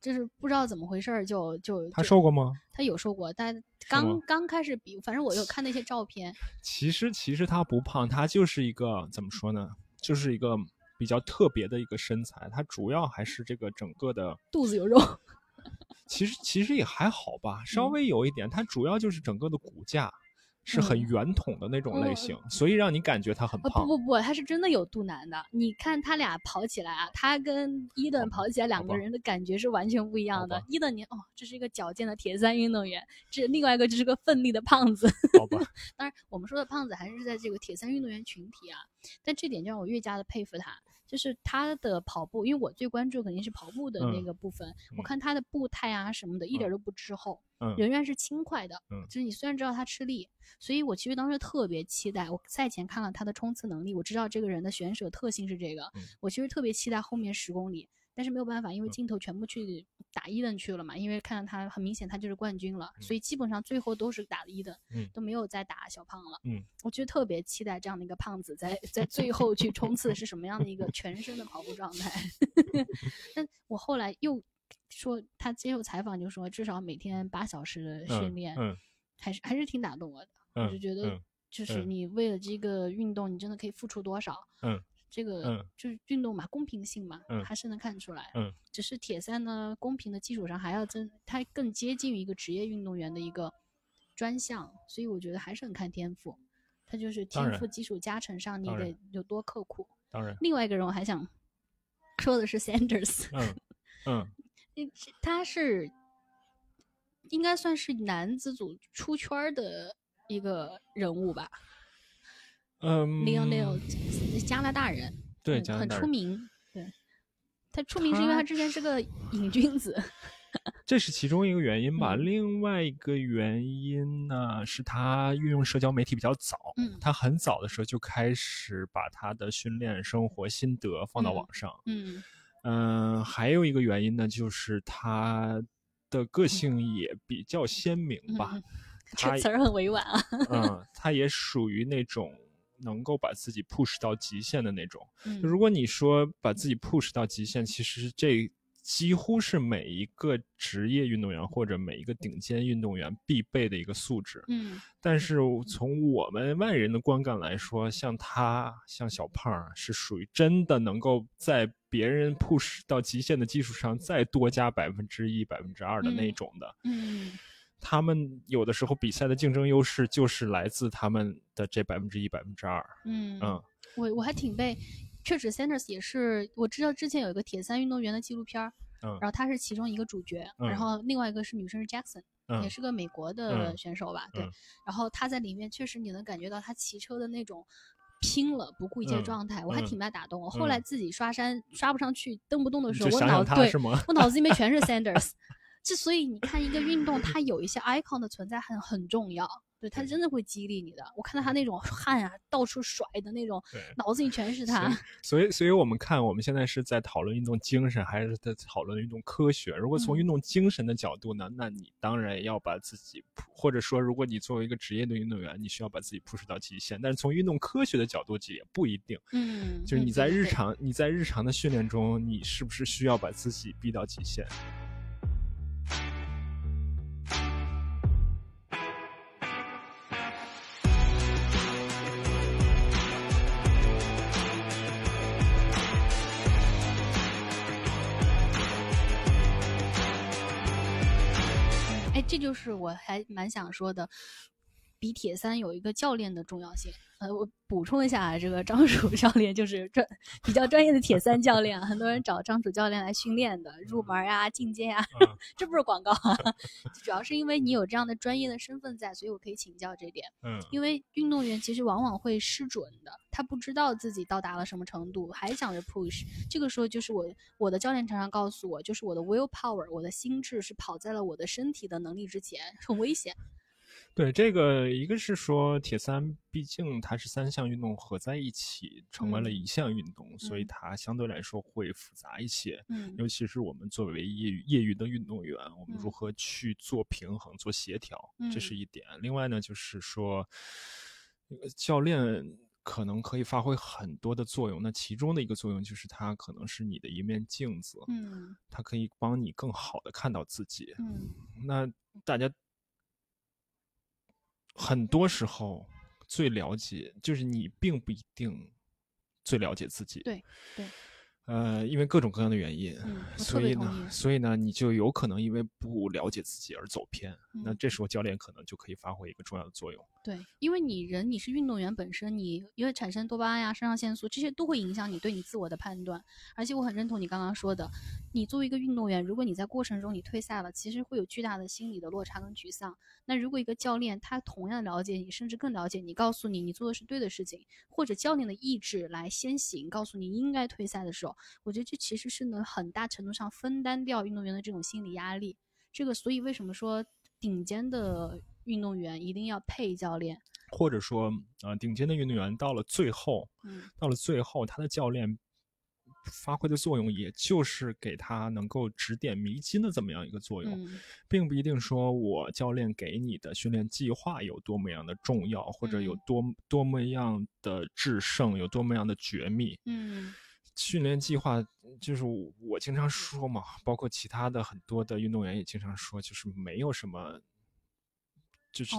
就是不知道怎么回事就就他瘦过吗？他有瘦过，但刚刚开始比，反正我有看那些照片。其实其实他不胖，他就是一个怎么说呢？就是一个比较特别的一个身材，他主要还是这个整个的肚子有肉。其实其实也还好吧，稍微有一点，它主要就是整个的骨架是很圆筒的那种类型，所以让你感觉他很胖。不不不，他是真的有肚腩的。你看他俩跑起来啊，他跟伊顿跑起来，两个人的感觉是完全不一样的。伊顿你哦，这是一个矫健的铁三运动员，这另外一个就是个奋力的胖子。好吧，当然我们说的胖子还是在这个铁三运动员群体啊，但这点就让我越加的佩服他。就是他的跑步，因为我最关注肯定是跑步的那个部分。我看他的步态啊什么的，一点都不滞后，仍然是轻快的。就是你虽然知道他吃力，所以我其实当时特别期待。我赛前看了他的冲刺能力，我知道这个人的选手特性是这个。我其实特别期待后面十公里。但是没有办法，因为镜头全部去打伊登去了嘛，因为看到他很明显他就是冠军了，所以基本上最后都是打伊登，都没有再打小胖了。嗯，我觉得特别期待这样的一个胖子在在最后去冲刺是什么样的一个全身的跑步状态。但我后来又说他接受采访就说至少每天八小时的训练，还是还是挺打动我的。我就觉得就是你为了这个运动，你真的可以付出多少？嗯。这个就是运动嘛，公平性嘛，还是能看出来。嗯，只是铁三呢，公平的基础上还要增，它更接近于一个职业运动员的一个专项，所以我觉得还是很看天赋。他就是天赋基础加成上，你得有多刻苦。当然，另外一个人我还想说的是 Sanders。嗯 嗯，他是应该算是男子组出圈的一个人物吧。嗯，Leonel，加拿大人，对，很出名。对，他出名是因为他之前是个瘾君子，这是其中一个原因吧。另外一个原因呢，是他运用社交媒体比较早。嗯，他很早的时候就开始把他的训练生活心得放到网上。嗯嗯，还有一个原因呢，就是他的个性也比较鲜明吧。这词儿很委婉啊。嗯，他也属于那种。能够把自己 push 到极限的那种。如果你说把自己 push 到极限，其实这几乎是每一个职业运动员或者每一个顶尖运动员必备的一个素质。嗯。但是从我们外人的观感来说，像他，像小胖，是属于真的能够在别人 push 到极限的基础上再多加百分之一、百分之二的那种的。嗯。他们有的时候比赛的竞争优势就是来自他们的这百分之一、百分之二。嗯嗯，我我还挺被，确实，Sanders 也是我知道之前有一个铁三运动员的纪录片嗯，然后他是其中一个主角，然后另外一个是女生是 Jackson，也是个美国的选手吧？对，然后他在里面确实你能感觉到他骑车的那种拼了不顾一切状态，我还挺被打动。我后来自己刷山刷不上去蹬不动的时候，我脑对，我脑子里面全是 Sanders。之所以你看一个运动，它有一些 icon 的存在很很重要，对它真的会激励你的。我看到他那种汗啊，到处甩的那种，脑子里全是 他。所以，所以我们看我们现在是在讨论运动精神，还是在讨论运动科学？如果从运动精神的角度呢，那你当然要把自己，或者说，如果你作为一个职业的运动员，你需要把自己 push 到极限。但是从运动科学的角度讲，也不一定。嗯，就是你在日常你在日常的训练中，你是不是需要把自己逼到极限？这就是我还蛮想说的，比铁三有一个教练的重要性。呃，我补充一下，这个张楚教练就是 专比较专业的铁三教练，很多人找张楚教练来训练的，入门呀、进阶呀，这不是广告啊，主要是因为你有这样的专业的身份在，所以我可以请教这点。嗯，因为运动员其实往往会失准的，他不知道自己到达了什么程度，还想着 push，这个时候就是我我的教练常常告诉我，就是我的 will power，我的心智是跑在了我的身体的能力之前，很危险。对这个，一个是说铁三，毕竟它是三项运动合在一起成为了一项运动，所以它相对来说会复杂一些。嗯，尤其是我们作为业余业余的运动员，我们如何去做平衡、做协调，这是一点。另外呢，就是说，教练可能可以发挥很多的作用。那其中的一个作用就是，它可能是你的一面镜子。嗯，它可以帮你更好的看到自己。嗯，那大家。很多时候，最了解就是你，并不一定最了解自己。对对。呃，因为各种各样的原因，所以呢，所以呢，你就有可能因为不了解自己而走偏。那这时候教练可能就可以发挥一个重要的作用。对，因为你人你是运动员本身，你因为产生多巴胺呀、肾上腺素这些都会影响你对你自我的判断。而且我很认同你刚刚说的，你作为一个运动员，如果你在过程中你退赛了，其实会有巨大的心理的落差跟沮丧。那如果一个教练他同样了解你，甚至更了解你，告诉你你做的是对的事情，或者教练的意志来先行告诉你应该退赛的时候，我觉得这其实是能很大程度上分担掉运动员的这种心理压力。这个所以为什么说顶尖的？运动员一定要配教练，或者说，呃，顶尖的运动员到了最后，嗯，到了最后，他的教练发挥的作用，也就是给他能够指点迷津的这么样一个作用，并不一定说我教练给你的训练计划有多么样的重要，或者有多多么样的制胜，有多么样的绝密。嗯，训练计划就是我经常说嘛，包括其他的很多的运动员也经常说，就是没有什么。就是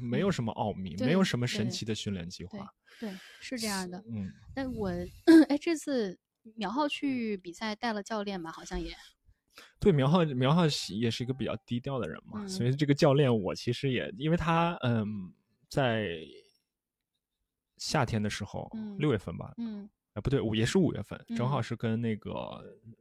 没有什么奥秘，没有什么神奇的训练计划。对，是这样的。嗯，那我哎，这次苗浩去比赛带了教练吧？好像也。对，苗浩苗浩也是一个比较低调的人嘛，所以这个教练我其实也，因为他嗯，在夏天的时候，六月份吧，嗯。啊，不对，五也是五月份，正好是跟那个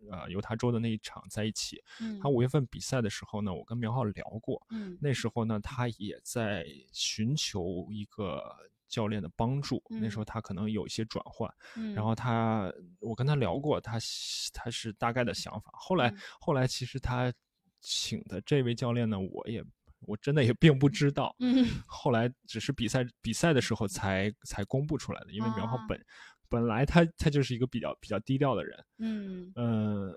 呃犹他州的那一场在一起。他五月份比赛的时候呢，我跟苗浩聊过。嗯，那时候呢，他也在寻求一个教练的帮助。那时候他可能有一些转换。嗯，然后他我跟他聊过，他他是大概的想法。后来后来其实他请的这位教练呢，我也我真的也并不知道。嗯，后来只是比赛比赛的时候才才公布出来的，因为苗浩本。本来他他就是一个比较比较低调的人，嗯嗯，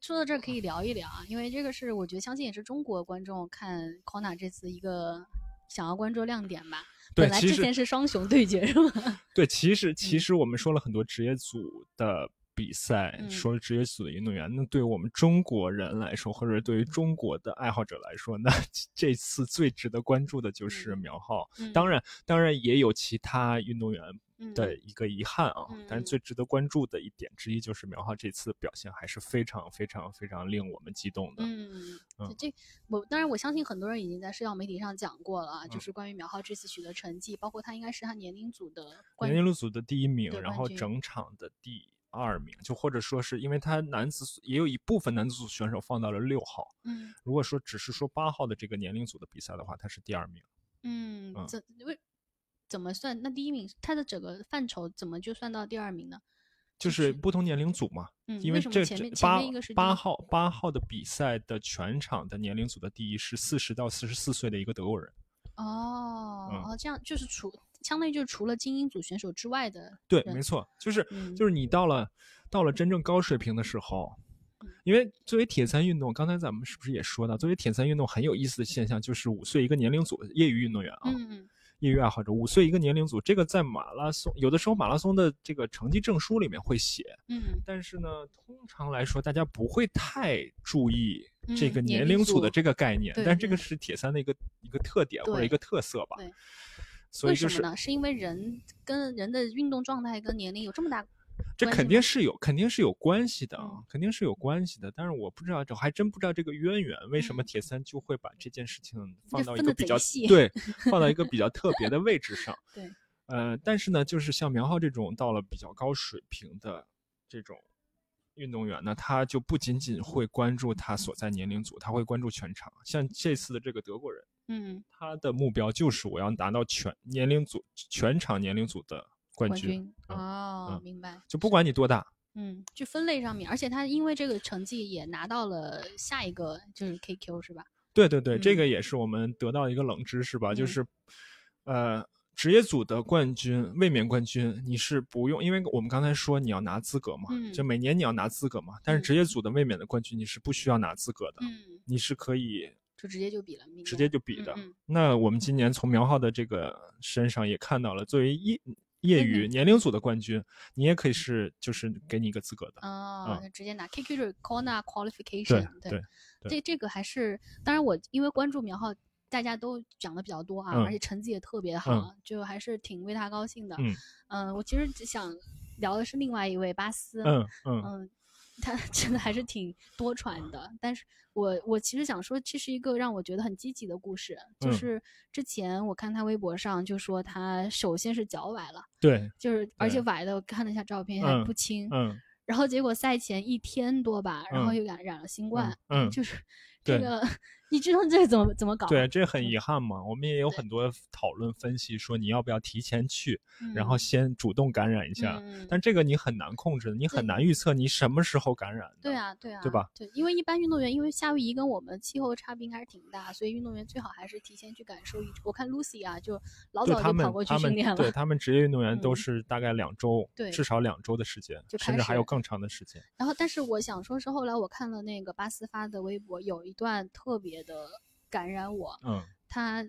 说到这儿可以聊一聊啊，因为这个是我觉得相信也是中国观众看 Kona 这次一个想要关注亮点吧。对，来之前是双雄对决是吗？对，其实其实我们说了很多职业组的比赛，说了职业组的运动员，那对于我们中国人来说，或者对于中国的爱好者来说，那 这次最值得关注的就是苗浩。当然，当然也有其他运动员。的一个遗憾啊，但是最值得关注的一点之一就是苗浩这次表现还是非常非常非常令我们激动的。嗯，这我当然我相信很多人已经在社交媒体上讲过了，就是关于苗浩这次取得成绩，包括他应该是他年龄组的年龄组的第一名，然后整场的第二名，就或者说是因为他男子也有一部分男子组选手放到了六号。嗯，如果说只是说八号的这个年龄组的比赛的话，他是第二名。嗯，这为。怎么算？那第一名他的整个范畴怎么就算到第二名呢？就是不同年龄组嘛。嗯，因为这八个八号八号的比赛的全场的年龄组的第一是四十到四十四岁的一个德国人。哦哦，这样就是除相当于就是除了精英组选手之外的。对，没错，就是就是你到了到了真正高水平的时候，因为作为铁三运动，刚才咱们是不是也说到，作为铁三运动很有意思的现象就是五岁一个年龄组业余运动员啊。嗯。业余爱好者五岁一个年龄组，这个在马拉松有的时候马拉松的这个成绩证书里面会写，嗯，但是呢，通常来说大家不会太注意这个年龄组的这个概念，但这个是铁三的一个一个特点或者一个特色吧。对，所以就是呢？是因为人跟人的运动状态跟年龄有这么大？这肯定是有，肯定是有关系的，肯定是有关系的。但是我不知道，我还真不知道这个渊源，为什么铁三就会把这件事情放到一个比较对，放到一个比较特别的位置上。对，呃，但是呢，就是像苗浩这种到了比较高水平的这种运动员呢，他就不仅仅会关注他所在年龄组，他会关注全场。像这次的这个德国人。嗯，他的目标就是我要拿到全年龄组、全场年龄组的冠军。哦，明白。就不管你多大，嗯，就分类上面，而且他因为这个成绩也拿到了下一个就是 KQ 是吧？对对对，这个也是我们得到一个冷知识吧，就是，呃，职业组的冠军、卫冕冠军你是不用，因为我们刚才说你要拿资格嘛，就每年你要拿资格嘛，但是职业组的卫冕的冠军你是不需要拿资格的，嗯，你是可以。就直接就比了，直接就比的。那我们今年从苗浩的这个身上也看到了，作为业业余年龄组的冠军，你也可以是就是给你一个资格的啊，直接拿 KQ 是 Kona Qualification。对对，这这个还是当然，我因为关注苗浩，大家都讲的比较多啊，而且成绩也特别好，就还是挺为他高兴的。嗯嗯，我其实只想聊的是另外一位巴斯。嗯嗯嗯。他 真的还是挺多传的，但是我我其实想说，这是一个让我觉得很积极的故事。就是之前我看他微博上就说他首先是脚崴了，对，就是而且崴的我看了一下照片还不轻，嗯，然后结果赛前一天多吧，然后又染染了新冠，嗯，就是这个。你知道这怎么怎么搞？对，这很遗憾嘛。我们也有很多讨论分析，说你要不要提前去，然后先主动感染一下。但这个你很难控制，你很难预测你什么时候感染。对啊，对啊，对吧？对，因为一般运动员，因为夏威夷跟我们气候差别应该是挺大，所以运动员最好还是提前去感受一。我看 Lucy 啊，就老早就跑过去训练了。对他们职业运动员都是大概两周，对至少两周的时间，甚至还有更长的时间。然后，但是我想说是后来我看了那个巴斯发的微博，有一段特别的。感染我，嗯，他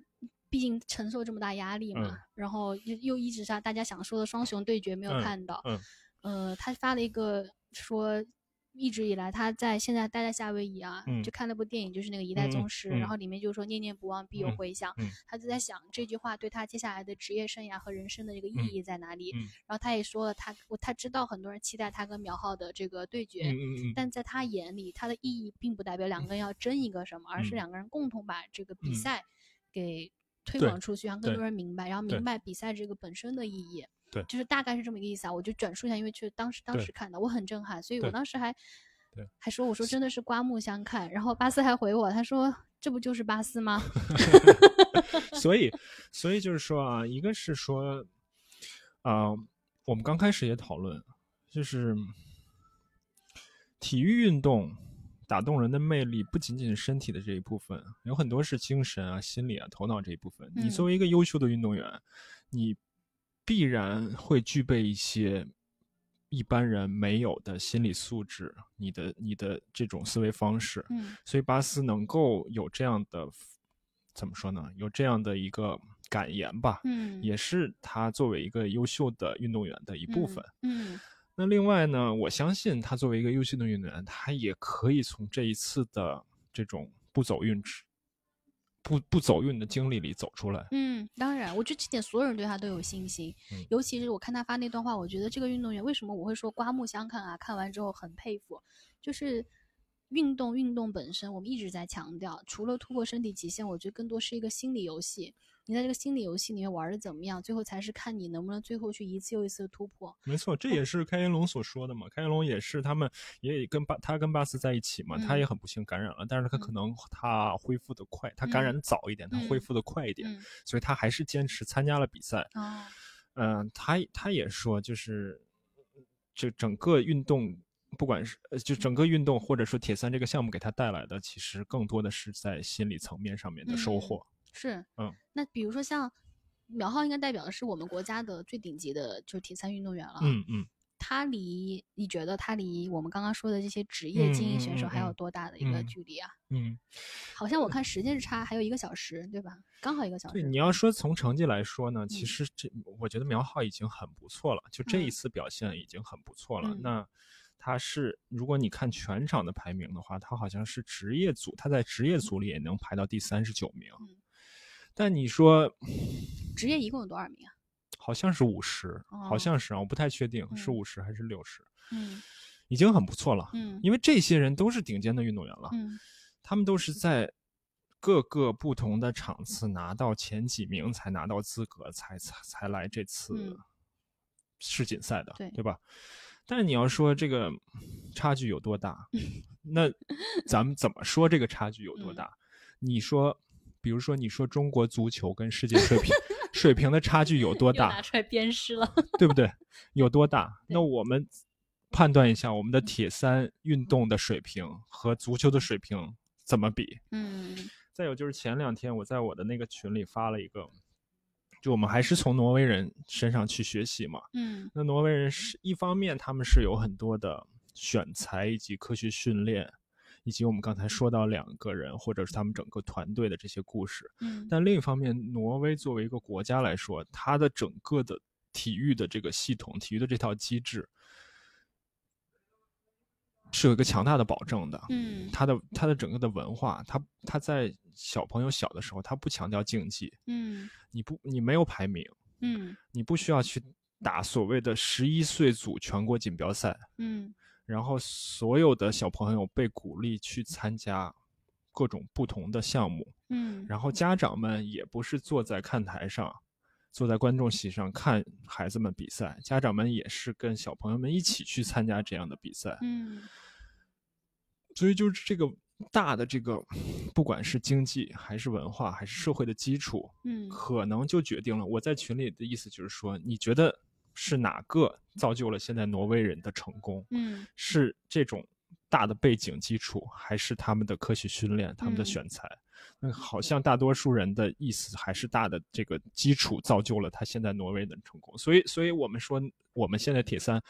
毕竟承受这么大压力嘛，然后又又一直是大家想说的双雄对决没有看到，嗯，呃，他发了一个说。一直以来，他在现在待在夏威夷啊，就看了部电影，就是那个《一代宗师》，然后里面就说“念念不忘，必有回响”。他就在想这句话对他接下来的职业生涯和人生的这个意义在哪里。然后他也说了，他他知道很多人期待他跟苗浩的这个对决，但在他眼里，他的意义并不代表两个人要争一个什么，而是两个人共同把这个比赛给推广出去，让更多人明白，然后明白比赛这个本身的意义。对，就是大概是这么一个意思啊，我就转述一下，因为确当时当时看的，我很震撼，所以我当时还，对，还说我说真的是刮目相看。然后巴斯还回我，他说这不就是巴斯吗？所以，所以就是说啊，一个是说，啊，我们刚开始也讨论，就是体育运动打动人的魅力不仅仅是身体的这一部分，有很多是精神啊、心理啊、头脑这一部分。你作为一个优秀的运动员，你。必然会具备一些一般人没有的心理素质，你的你的这种思维方式，嗯，所以巴斯能够有这样的，怎么说呢？有这样的一个感言吧，嗯，也是他作为一个优秀的运动员的一部分，嗯。那另外呢，我相信他作为一个优秀的运动员，他也可以从这一次的这种不走运之。不不走运的经历里走出来，嗯，当然，我觉得这点所有人对他都有信心，尤其是我看他发那段话，我觉得这个运动员为什么我会说刮目相看啊？看完之后很佩服，就是运动运动本身，我们一直在强调，除了突破身体极限，我觉得更多是一个心理游戏。你在这个心理游戏里面玩的怎么样？最后才是看你能不能最后去一次又一次的突破。没错，这也是开元龙所说的嘛。开元龙也是他们也跟巴他跟巴斯在一起嘛，他也很不幸感染了，但是他可能他恢复的快，他感染早一点，他恢复的快一点，所以他还是坚持参加了比赛。嗯，他他也说，就是这整个运动，不管是就整个运动或者说铁三这个项目给他带来的，其实更多的是在心理层面上面的收获。是，嗯，那比如说像苗浩，应该代表的是我们国家的最顶级的，就是体三运动员了。嗯嗯，他离你觉得他离我们刚刚说的这些职业精英选手还有多大的一个距离啊？嗯，好像我看时间是差还有一个小时，对吧？刚好一个小时。对，你要说从成绩来说呢，其实这我觉得苗浩已经很不错了，就这一次表现已经很不错了。那他是，如果你看全场的排名的话，他好像是职业组，他在职业组里也能排到第三十九名。但你说，职业一共有多少名啊？好像是五十，好像是啊，我不太确定是五十还是六十。嗯，已经很不错了。嗯，因为这些人都是顶尖的运动员了。嗯，他们都是在各个不同的场次拿到前几名才拿到资格，才才才来这次世锦赛的，对对吧？但你要说这个差距有多大，那咱们怎么说这个差距有多大？你说，比如说你说中国足球跟世界水平 水平的差距有多大？拿出来鞭尸了，对不对？有多大？那我们判断一下，我们的铁三运动的水平和足球的水平怎么比？嗯。再有就是前两天我在我的那个群里发了一个。就我们还是从挪威人身上去学习嘛，嗯，那挪威人是一方面，他们是有很多的选材以及科学训练，以及我们刚才说到两个人或者是他们整个团队的这些故事，嗯，但另一方面，挪威作为一个国家来说，它的整个的体育的这个系统，体育的这套机制。是有一个强大的保证的，嗯，他的他的整个的文化，他他在小朋友小的时候，他不强调竞技，嗯，你不你没有排名，嗯，你不需要去打所谓的十一岁组全国锦标赛，嗯，然后所有的小朋友被鼓励去参加各种不同的项目，嗯，然后家长们也不是坐在看台上。坐在观众席上看孩子们比赛，家长们也是跟小朋友们一起去参加这样的比赛。嗯，所以就是这个大的这个，不管是经济还是文化还是社会的基础，嗯，可能就决定了。我在群里的意思就是说，你觉得是哪个造就了现在挪威人的成功？嗯，是这种大的背景基础，还是他们的科学训练、他们的选材？那好像大多数人的意思还是大的这个基础造就了他现在挪威的成功，所以，所以我们说我们现在铁三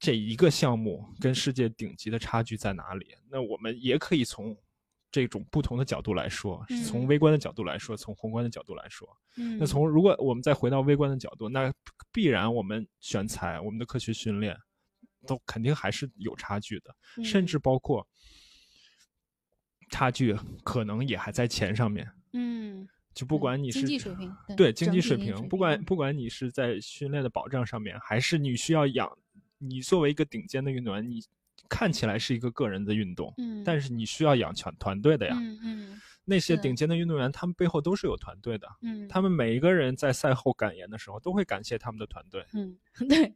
这一个项目跟世界顶级的差距在哪里？那我们也可以从这种不同的角度来说，从微观的角度来说，从宏观的角度来说。嗯，那从如果我们再回到微观的角度，那必然我们选材、我们的科学训练都肯定还是有差距的，甚至包括。差距可能也还在钱上面，嗯，就不管你是经济水平，对经济水平，不管不管你是在训练的保障上面，还是你需要养，你作为一个顶尖的运动员，你看起来是一个个人的运动，嗯，但是你需要养全团队的呀，嗯嗯，那些顶尖的运动员，他们背后都是有团队的，嗯，他们每一个人在赛后感言的时候，都会感谢他们的团队，嗯，对。嗯。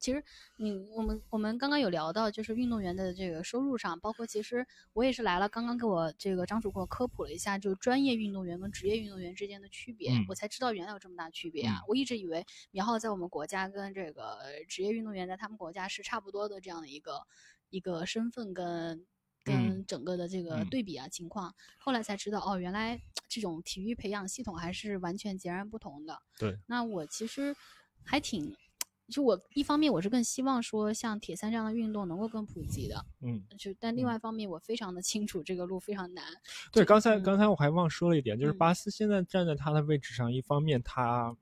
其实你我们我们刚刚有聊到，就是运动员的这个收入上，包括其实我也是来了，刚刚给我这个张主给我科普了一下，就专业运动员跟职业运动员之间的区别，我才知道原来有这么大区别啊！我一直以为苗浩在我们国家跟这个职业运动员在他们国家是差不多的这样的一个一个身份跟跟整个的这个对比啊情况，后来才知道哦，原来这种体育培养系统还是完全截然不同的。对，那我其实还挺。就我一方面我是更希望说像铁三这样的运动能够更普及的，嗯，就但另外一方面我非常的清楚这个路非常难。对，刚才刚才我还忘说了一点，就是巴斯现在站在他的位置上，一方面他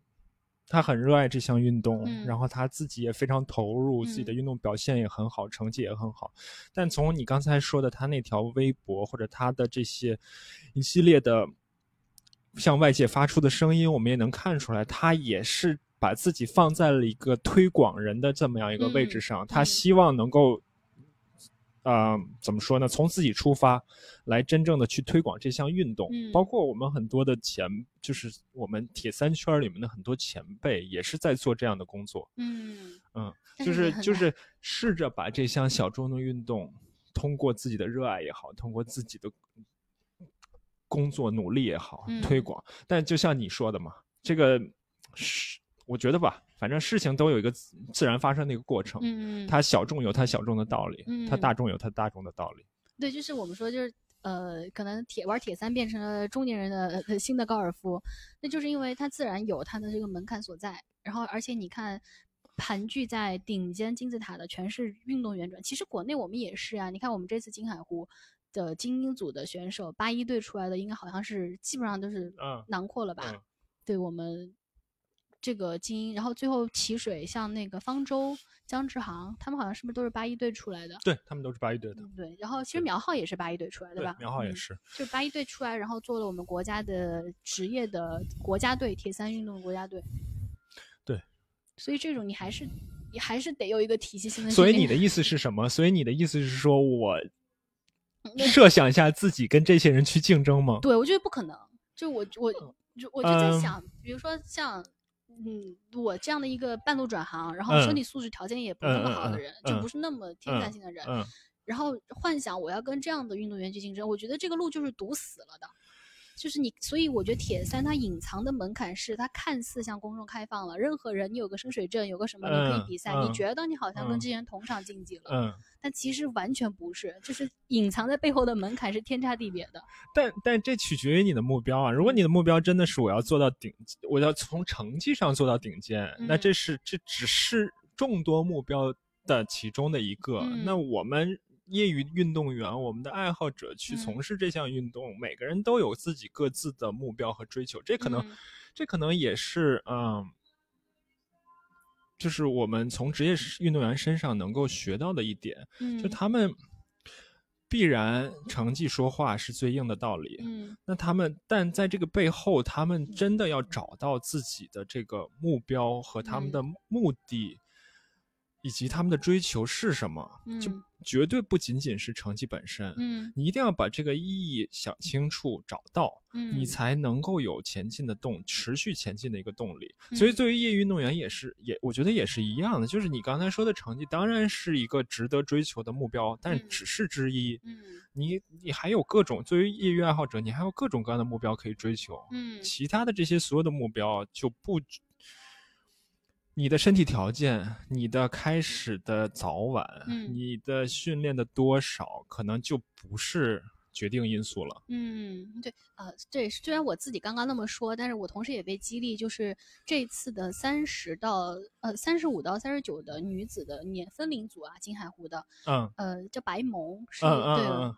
他很热爱这项运动，然后他自己也非常投入，自己的运动表现也很好，成绩也很好。但从你刚才说的他那条微博或者他的这些一系列的向外界发出的声音，我们也能看出来，他也是。把自己放在了一个推广人的这么样一个位置上，他希望能够，呃，怎么说呢？从自己出发，来真正的去推广这项运动。包括我们很多的前，就是我们铁三圈里面的很多前辈，也是在做这样的工作。嗯嗯，就是就是试着把这项小众的运动，通过自己的热爱也好，通过自己的工作努力也好，推广。但就像你说的嘛，这个是。我觉得吧，反正事情都有一个自然发生的一个过程。嗯它小众有它小众的道理，它大众有它大众的道理。对，就是我们说，就是呃，可能铁玩铁三变成了中年人的 新的高尔夫，那就是因为它自然有它的这个门槛所在。然后，而且你看，盘踞在顶尖金字塔的全是运动员转。其实国内我们也是啊，你看我们这次金海湖的精英组的选手，八一队出来的，应该好像是基本上都是囊括了吧？对我们。这个精英，然后最后起水，像那个方舟、姜志航，他们好像是不是都是八一队出来的？对他们都是八一队的。对，然后其实苗浩也是八一队出来的吧？苗浩也是，就是八一队出来，然后做了我们国家的职业的国家队铁三运动国家队。对所以这种你还是你还是得有一个体系性的。所以你的意思是什么？所以你的意思是说我设想一下自己跟这些人去竞争吗？对，我觉得不可能。就我我就我就在想，比如说像嗯我这样的一个半路转行，然后身体素质条件也不是那么好的人，就不是那么天才性的人，然后幻想我要跟这样的运动员去竞争，我觉得这个路就是堵死了的。就是你，所以我觉得铁三它隐藏的门槛是它看似向公众开放了，任何人你有个深水证，有个什么你可以比赛，你觉得你好像跟这些人同场竞技了，嗯，但其实完全不是，就是隐藏在背后的门槛是天差地别的。但但这取决于你的目标啊，如果你的目标真的是我要做到顶，我要从成绩上做到顶尖，那这是这只是众多目标的其中的一个，那我们。业余运动员，我们的爱好者去从事这项运动，每个人都有自己各自的目标和追求。这可能，这可能也是，嗯，就是我们从职业运动员身上能够学到的一点。嗯，就他们必然成绩说话是最硬的道理。嗯，那他们，但在这个背后，他们真的要找到自己的这个目标和他们的目的。以及他们的追求是什么？就绝对不仅仅是成绩本身。嗯，你一定要把这个意义想清楚、找到，嗯，你才能够有前进的动、持续前进的一个动力。所以，作为业余运动员也是，也我觉得也是一样的。就是你刚才说的成绩，当然是一个值得追求的目标，但只是之一。嗯，你你还有各种作为业余爱好者，你还有各种各样的目标可以追求。嗯，其他的这些所有的目标就不。你的身体条件，你的开始的早晚，你的训练的多少，可能就不是。决定因素了。嗯，对，呃，对，虽然我自己刚刚那么说，但是我同时也被激励，就是这次的三十到呃三十五到三十九的女子的年分龄组啊，金海湖的，嗯，呃，叫白萌，是，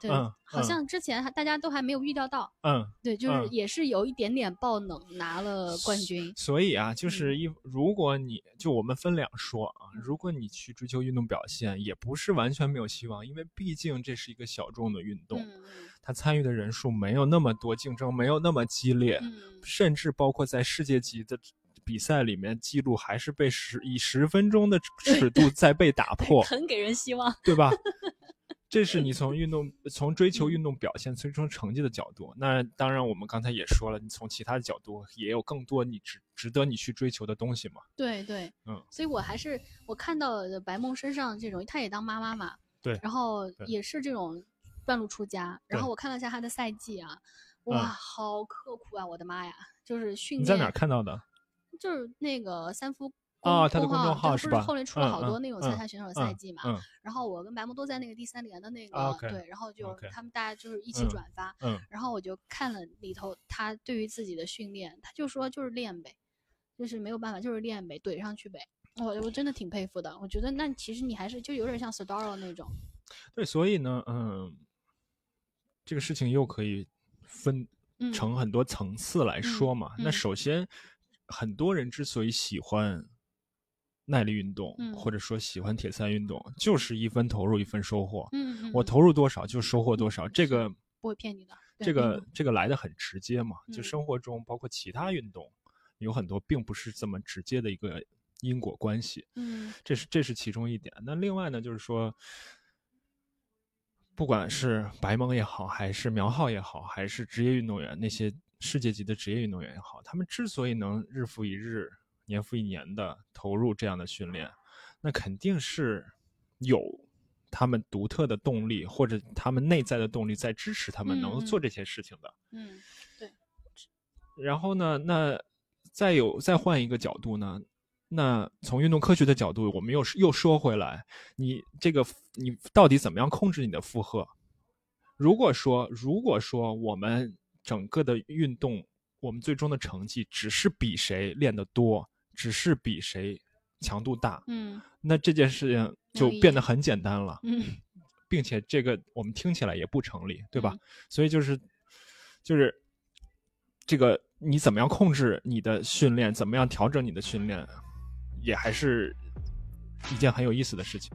对对，好像之前还大家都还没有预料到，嗯，对，就是也是有一点点爆冷，拿了冠军。所以啊，就是一如果你就我们分两说啊，如果你去追求运动表现，也不是完全没有希望，因为毕竟这是一个小众的运动。他参与的人数没有那么多，竞争没有那么激烈，甚至包括在世界级的比赛里面，记录还是被十以十分钟的尺度在被打破，很给人希望，对吧？这是你从运动、从追求运动表现、追求成绩的角度。那当然，我们刚才也说了，你从其他的角度也有更多你值值得你去追求的东西嘛？对对，嗯，所以我还是我看到白梦身上这种，她也当妈妈嘛，对，然后也是这种。半路出家，然后我看了一下他的赛季啊，哇，好刻苦啊！我的妈呀，就是训练。你在哪看到的？就是那个三夫啊，他的公众号是吧？后来出了好多那种参赛选手的赛季嘛。然后我跟白木都在那个第三连的那个对，然后就他们大家就是一起转发。嗯。然后我就看了里头他对于自己的训练，他就说就是练呗，就是没有办法，就是练呗，怼上去呗。我我真的挺佩服的，我觉得那其实你还是就有点像 Staro 那种。对，所以呢，嗯。这个事情又可以分成很多层次来说嘛。那首先，很多人之所以喜欢耐力运动，或者说喜欢铁三运动，就是一分投入一分收获。嗯，我投入多少就收获多少，这个不会骗你的。这个这个来的很直接嘛。就生活中，包括其他运动，有很多并不是这么直接的一个因果关系。嗯，这是这是其中一点。那另外呢，就是说。不管是白蒙也好，还是苗浩也好，还是职业运动员那些世界级的职业运动员也好，他们之所以能日复一日、年复一年的投入这样的训练，那肯定是有他们独特的动力，或者他们内在的动力在支持他们能做这些事情的。嗯，对。然后呢，那再有再换一个角度呢？那从运动科学的角度，我们又又说回来，你这个你到底怎么样控制你的负荷？如果说如果说我们整个的运动，我们最终的成绩只是比谁练得多，只是比谁强度大，嗯，那这件事情就变得很简单了，嗯，并且这个我们听起来也不成立，对吧？所以就是就是这个你怎么样控制你的训练，怎么样调整你的训练？也还是一件很有意思的事情。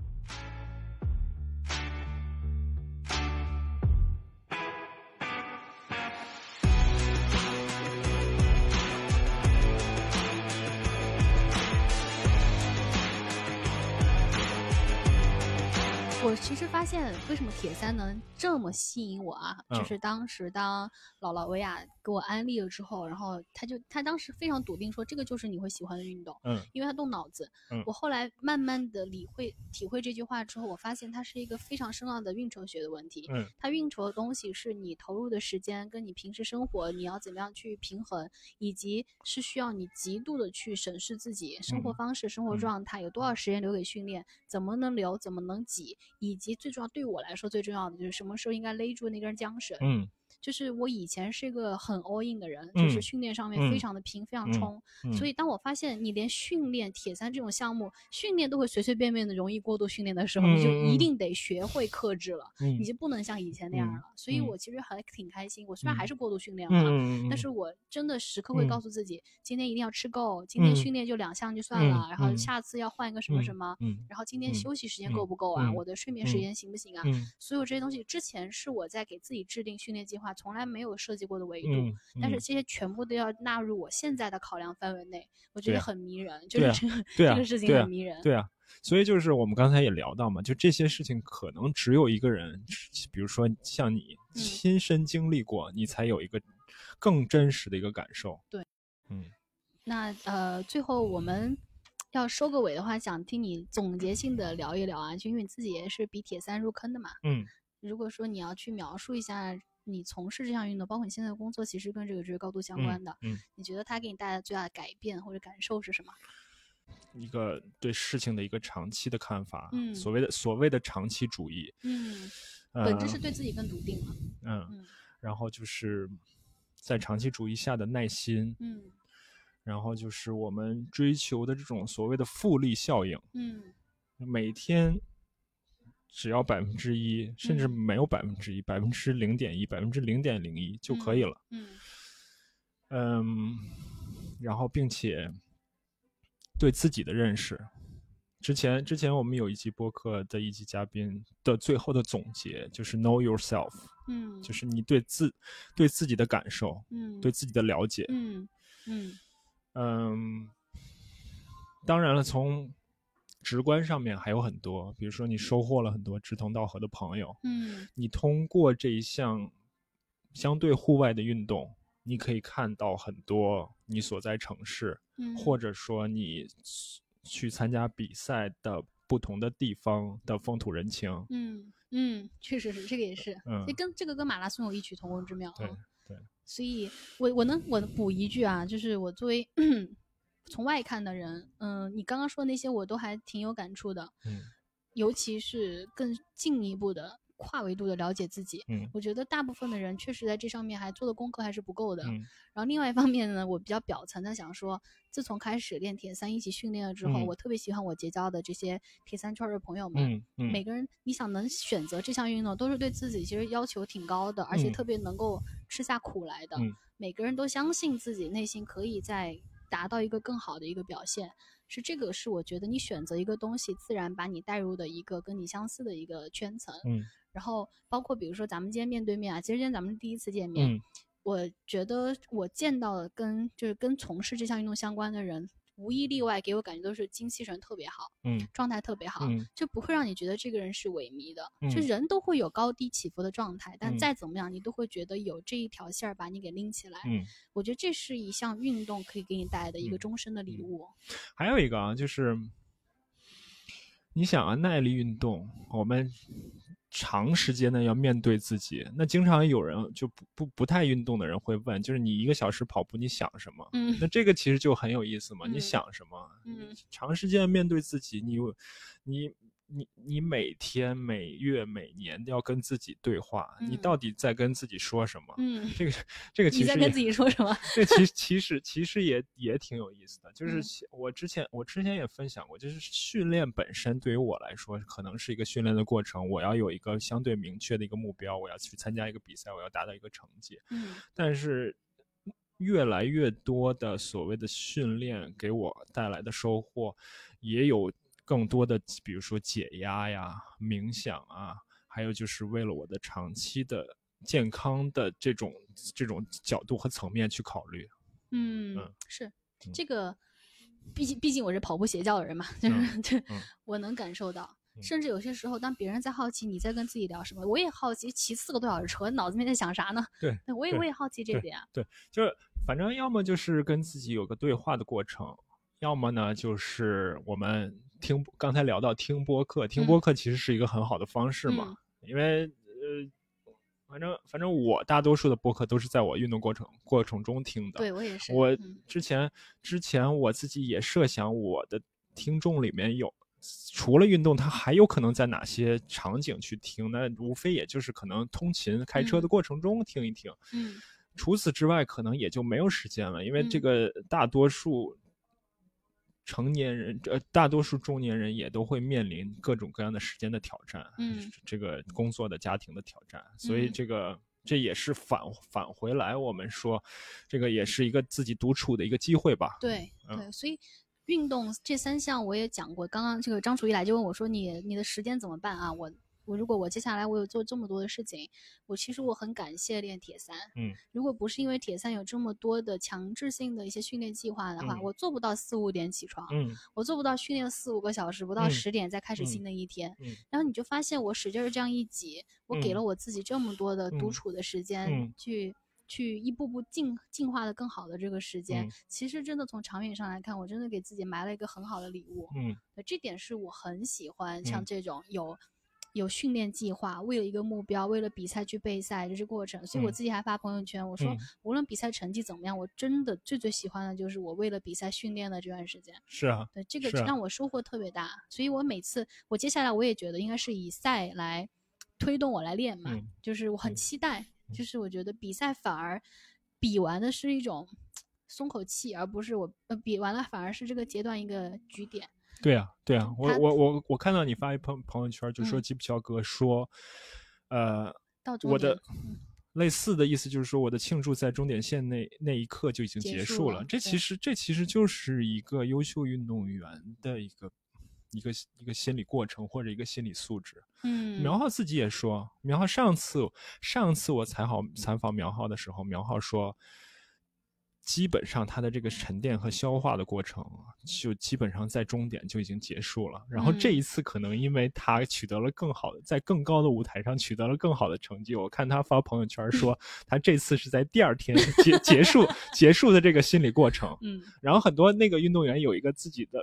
为什么铁三能这么吸引我啊？就是当时当姥姥维亚给我安利了之后，然后他就他当时非常笃定说，这个就是你会喜欢的运动，嗯，因为他动脑子。嗯，我后来慢慢的理会体会这句话之后，我发现它是一个非常深奥的运筹学的问题。嗯，它运筹的东西是你投入的时间跟你平时生活你要怎么样去平衡，以及是需要你极度的去审视自己生活方式、生活状态有多少时间留给训练，怎么能留，怎么能挤。以及最重要，对我我来说最重要的就是什么时候应该勒住那根缰绳。嗯。就是我以前是一个很 all in 的人，就是训练上面非常的拼，非常冲。所以当我发现你连训练铁三这种项目，训练都会随随便便的容易过度训练的时候，你就一定得学会克制了，你就不能像以前那样了。所以我其实还挺开心。我虽然还是过度训练了，但是我真的时刻会告诉自己，今天一定要吃够，今天训练就两项就算了，然后下次要换一个什么什么，然后今天休息时间够不够啊？我的睡眠时间行不行啊？所有这些东西之前是我在给自己制定训练计划。从来没有设计过的维度，但是这些全部都要纳入我现在的考量范围内，我觉得很迷人，就是这个这个事情很迷人。对啊，所以就是我们刚才也聊到嘛，就这些事情可能只有一个人，比如说像你亲身经历过，你才有一个更真实的一个感受。对，嗯，那呃，最后我们要收个尾的话，想听你总结性的聊一聊啊，就因为你自己也是比铁三入坑的嘛，嗯。如果说你要去描述一下你从事这项运动，包括你现在的工作，其实跟这个是高度相关的。嗯，你觉得它给你带来最大的改变或者感受是什么？一个对事情的一个长期的看法。嗯，所谓的所谓的长期主义。嗯，本质是对自己更笃定了。嗯，然后就是在长期主义下的耐心。嗯，然后就是我们追求的这种所谓的复利效应。嗯，每天。只要百分之一，甚至没有百分之一，百分之零点一，百分之零点零一就可以了。嗯，嗯，然后并且对自己的认识，之前之前我们有一期播客的一期嘉宾的最后的总结就是 know yourself，嗯，就是你对自对自己的感受，嗯，对自己的了解，嗯嗯。嗯，当然了，从直观上面还有很多，比如说你收获了很多志同道合的朋友，嗯，你通过这一项相对户外的运动，你可以看到很多你所在城市，嗯，或者说你去参加比赛的不同的地方的风土人情，嗯嗯，确实是这个也是，嗯，跟这个跟马拉松有异曲同工之妙，对对，所以我我能我补一句啊，就是我作为。从外看的人，嗯，你刚刚说的那些我都还挺有感触的，嗯，尤其是更进一步的跨维度的了解自己，嗯，我觉得大部分的人确实在这上面还做的功课还是不够的，嗯，然后另外一方面呢，我比较表层的想说，自从开始练铁三一起训练了之后，我特别喜欢我结交的这些铁三圈的朋友们，嗯，每个人你想能选择这项运动，都是对自己其实要求挺高的，而且特别能够吃下苦来的，每个人都相信自己内心可以在。达到一个更好的一个表现，是这个是我觉得你选择一个东西，自然把你带入的一个跟你相似的一个圈层。嗯，然后包括比如说咱们今天面对面啊，其实今天咱们第一次见面，我觉得我见到的跟就是跟从事这项运动相关的人。无一例外，给我感觉都是精气神特别好，嗯，状态特别好，嗯，就不会让你觉得这个人是萎靡的，就人都会有高低起伏的状态，但再怎么样，你都会觉得有这一条线儿把你给拎起来，嗯，我觉得这是一项运动可以给你带来的一个终身的礼物。还有一个啊，就是你想啊，耐力运动，我们。长时间的要面对自己，那经常有人就不不不太运动的人会问，就是你一个小时跑步，你想什么？嗯，那这个其实就很有意思嘛，你想什么？嗯，长时间面对自己，你你。你你每天每月每年都要跟自己对话，你到底在跟自己说什么？嗯，这个这个 其实你在跟自己说什么？这其实 其实其实也也挺有意思的。就是我之前我之前也分享过，就是训练本身对于我来说可能是一个训练的过程，我要有一个相对明确的一个目标，我要去参加一个比赛，我要达到一个成绩。嗯，但是越来越多的所谓的训练给我带来的收获，也有。更多的，比如说解压呀、冥想啊，还有就是为了我的长期的健康的这种这种角度和层面去考虑。嗯，是这个，毕竟毕竟我是跑步邪教的人嘛，就 是对我能感受到。甚至有些时候，当别人在好奇你在跟自己聊什么，我也好奇，骑四个多小时车，脑子里面在想啥呢？对，我也我也好奇这点。对，就是反正要么就是跟自己有个对话的过程，要么呢就是我们听刚才聊到听播客，听播客其实是一个很好的方式嘛，因为呃，反正反正我大多数的播客都是在我运动过程过程中听的。对我也是。我之前之前我自己也设想我的听众里面有。除了运动，他还有可能在哪些场景去听？那无非也就是可能通勤、开车的过程中听一听。嗯，除此之外，可能也就没有时间了，因为这个大多数成年人，呃，大多数中年人也都会面临各种各样的时间的挑战。嗯，这个工作的、家庭的挑战，所以这个这也是返返回来，我们说，这个也是一个自己独处的一个机会吧。对对，所以。运动这三项我也讲过，刚刚这个张楚一来就问我说：“你你的时间怎么办啊？”我我如果我接下来我有做这么多的事情，我其实我很感谢练铁三。嗯，如果不是因为铁三有这么多的强制性的一些训练计划的话，我做不到四五点起床。嗯，我做不到训练四五个小时，不到十点再开始新的一天。嗯，然后你就发现我使劲儿这样一挤，我给了我自己这么多的独处的时间去。去一步步进进化的更好的这个时间，其实真的从长远上来看，我真的给自己埋了一个很好的礼物。嗯，这点是我很喜欢，像这种有有训练计划，为了一个目标，为了比赛去备赛这是过程。所以我自己还发朋友圈，我说无论比赛成绩怎么样，我真的最最喜欢的就是我为了比赛训练的这段时间。是啊，对这个让我收获特别大。所以我每次我接下来我也觉得应该是以赛来推动我来练嘛，就是我很期待。就是我觉得比赛反而比完的是一种松口气，而不是我呃比完了反而是这个阶段一个局点。对啊，对啊，我我我我看到你发一朋朋友圈，就说吉普乔格说，呃，我的类似的意思就是说，我的庆祝在终点线那那一刻就已经结束了。这其实这其实就是一个优秀运动员的一个。一个一个心理过程或者一个心理素质，嗯，苗浩自己也说，苗浩上次上次我采访采访苗浩的时候，苗浩说，基本上他的这个沉淀和消化的过程，就基本上在终点就已经结束了。然后这一次可能因为他取得了更好的，在更高的舞台上取得了更好的成绩，我看他发朋友圈说，他这次是在第二天结结束结束的这个心理过程，嗯，然后很多那个运动员有一个自己的。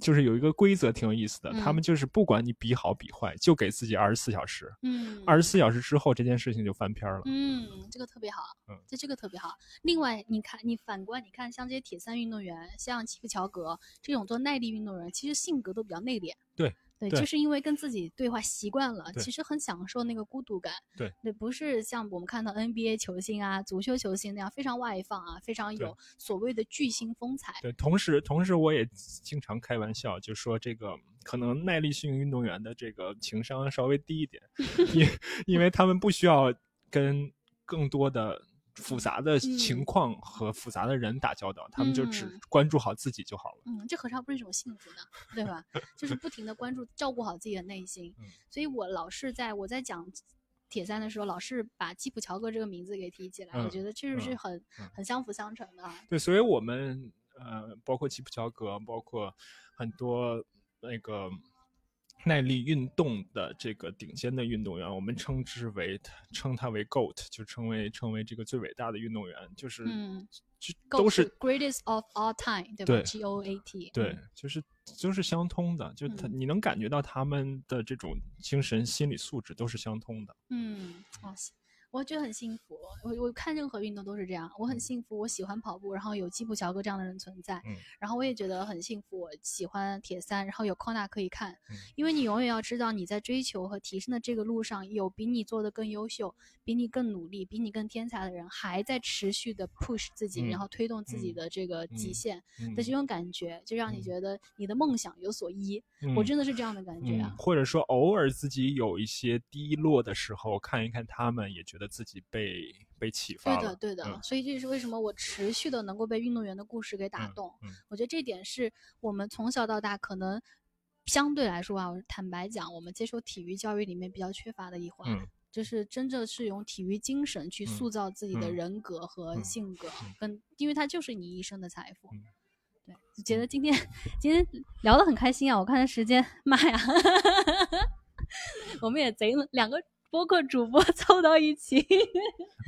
就是有一个规则挺有意思的，他们就是不管你比好比坏，就给自己二十四小时。嗯，二十四小时之后这件事情就翻篇了。嗯，这个特别好。嗯，这这个特别好。另外，你看，你反观，你看像这些铁三运动员，像齐普乔格这种做耐力运动员，其实性格都比较内敛。对。对，就是因为跟自己对话习惯了，其实很享受那个孤独感。对，对，不是像我们看到 NBA 球星啊、足球球星那样非常外放啊，非常有所谓的巨星风采。对，同时，同时我也经常开玩笑，就说这个可能耐力性运动员的这个情商稍微低一点，因因为他们不需要跟更多的。复杂的情况和复杂的人打交道，他们就只关注好自己就好了。嗯，这何尝不是一种幸福呢？对吧？就是不停的关注、照顾好自己的内心。所以我老是在我在讲铁三的时候，老是把基普乔格这个名字给提起来。我觉得确实是很很相辅相成的。对，所以我们呃，包括基普乔格，包括很多那个。耐力运动的这个顶尖的运动员，我们称之为称他为 GOAT，就称为称为这个最伟大的运动员，就是就都是 greatest of all time，对吧？G O A T，对，就是就是相通的，就他你能感觉到他们的这种精神心理素质都是相通的。嗯，哇塞。我觉得很幸福，我我看任何运动都是这样，我很幸福，我喜欢跑步，然后有基普乔格这样的人存在，然后我也觉得很幸福，我喜欢铁三，然后有康纳可以看，因为你永远要知道你在追求和提升的这个路上，有比你做的更优秀、比你更努力、比你更天才的人还在持续的 push 自己，然后推动自己的这个极限的这种感觉，就让你觉得你的梦想有所依。我真的是这样的感觉啊，或者说偶尔自己有一些低落的时候，看一看他们，也觉得自己被被启发了。对的，对的。所以这是为什么我持续的能够被运动员的故事给打动。我觉得这点是我们从小到大可能相对来说啊，坦白讲，我们接受体育教育里面比较缺乏的一环，就是真正是用体育精神去塑造自己的人格和性格，跟因为它就是你一生的财富。对，觉得今天今天聊得很开心啊！我看时间，妈呀，我们也贼两个。播客主播 凑到一起，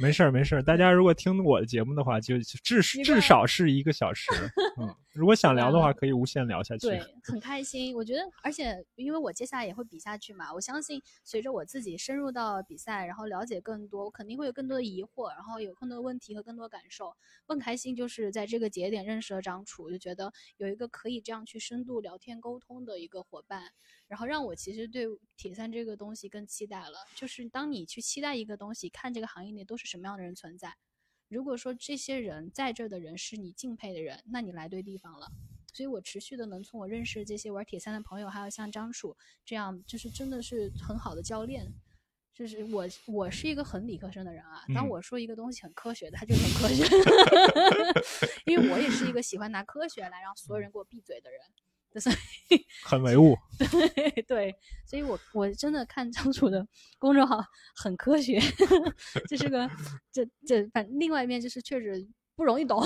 没事儿没事儿。大家如果听我的节目的话，就至至少是一个小时。嗯，如果想聊的话，可以无限聊下去。对，很开心。我觉得，而且因为我接下来也会比下去嘛，我相信随着我自己深入到比赛，然后了解更多，我肯定会有更多的疑惑，然后有更多的问题和更多感受。更开心就是在这个节点认识了张楚，就觉得有一个可以这样去深度聊天沟通的一个伙伴。然后让我其实对铁三这个东西更期待了。就是当你去期待一个东西，看这个行业内都是什么样的人存在。如果说这些人在这的人是你敬佩的人，那你来对地方了。所以我持续的能从我认识这些玩铁三的朋友，还有像张楚这样，就是真的是很好的教练。就是我我是一个很理科生的人啊，当我说一个东西很科学的，他就很科学。因为我也是一个喜欢拿科学来让所有人给我闭嘴的人。所以很唯物，对对，所以我我真的看张楚的公众号很科学，这是个这这反另外一面就是确实不容易懂，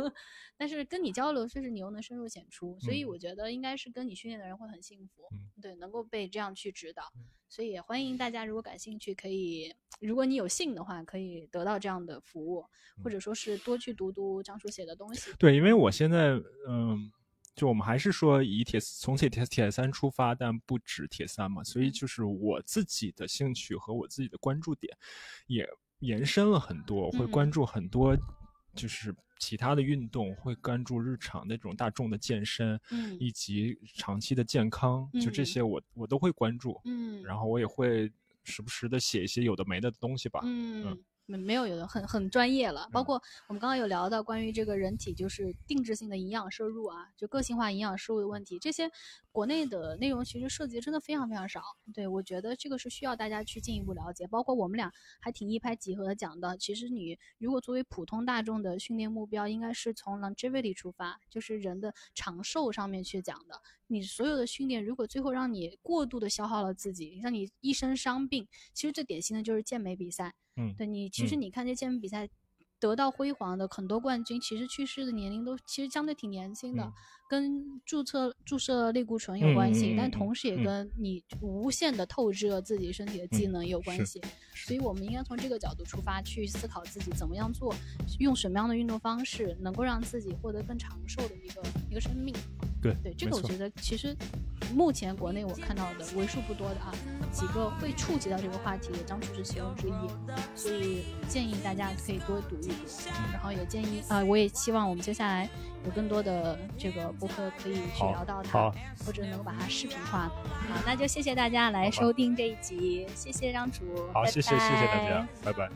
但是跟你交流确实你又能深入浅出，所以我觉得应该是跟你训练的人会很幸福，对，能够被这样去指导，所以也欢迎大家如果感兴趣可以，如果你有幸的话可以得到这样的服务，或者说是多去读读张楚写的东西。对，因为我现在嗯。就我们还是说以铁从铁铁铁三出发，但不止铁三嘛，所以就是我自己的兴趣和我自己的关注点也延伸了很多，会关注很多就是其他的运动，会关注日常那种大众的健身，嗯，以及长期的健康，就这些我我都会关注，嗯，然后我也会时不时的写一些有的没的东西吧，嗯。没有，有的很很专业了。包括我们刚刚有聊到关于这个人体就是定制性的营养摄入啊，就个性化营养摄入的问题，这些国内的内容其实涉及真的非常非常少。对我觉得这个是需要大家去进一步了解。包括我们俩还挺一拍即合的讲的，其实你如果作为普通大众的训练目标，应该是从 longevity 出发，就是人的长寿上面去讲的。你所有的训练如果最后让你过度的消耗了自己，让你一身伤病，其实最典型的就是健美比赛。嗯，对你，其实你看这健美比赛得到辉煌的很多冠军，其实去世的年龄都其实相对挺年轻的，跟注册注射类固醇有关系，但同时也跟你无限的透支了自己身体的机能有关系。所以我们应该从这个角度出发去思考自己怎么样做，用什么样的运动方式能够让自己获得更长寿的一个一个生命。对对，这个我觉得其实目前国内我看到的为数不多的啊几个会触及到这个话题的，张楚是其中之一，所以建议大家可以多读一读，然后也建议啊，我也希望我们接下来有更多的这个播客可以去聊到它，或者能够把它视频化。好，那就谢谢大家来收听这一集，谢谢张主，好，谢谢谢谢大家，拜拜。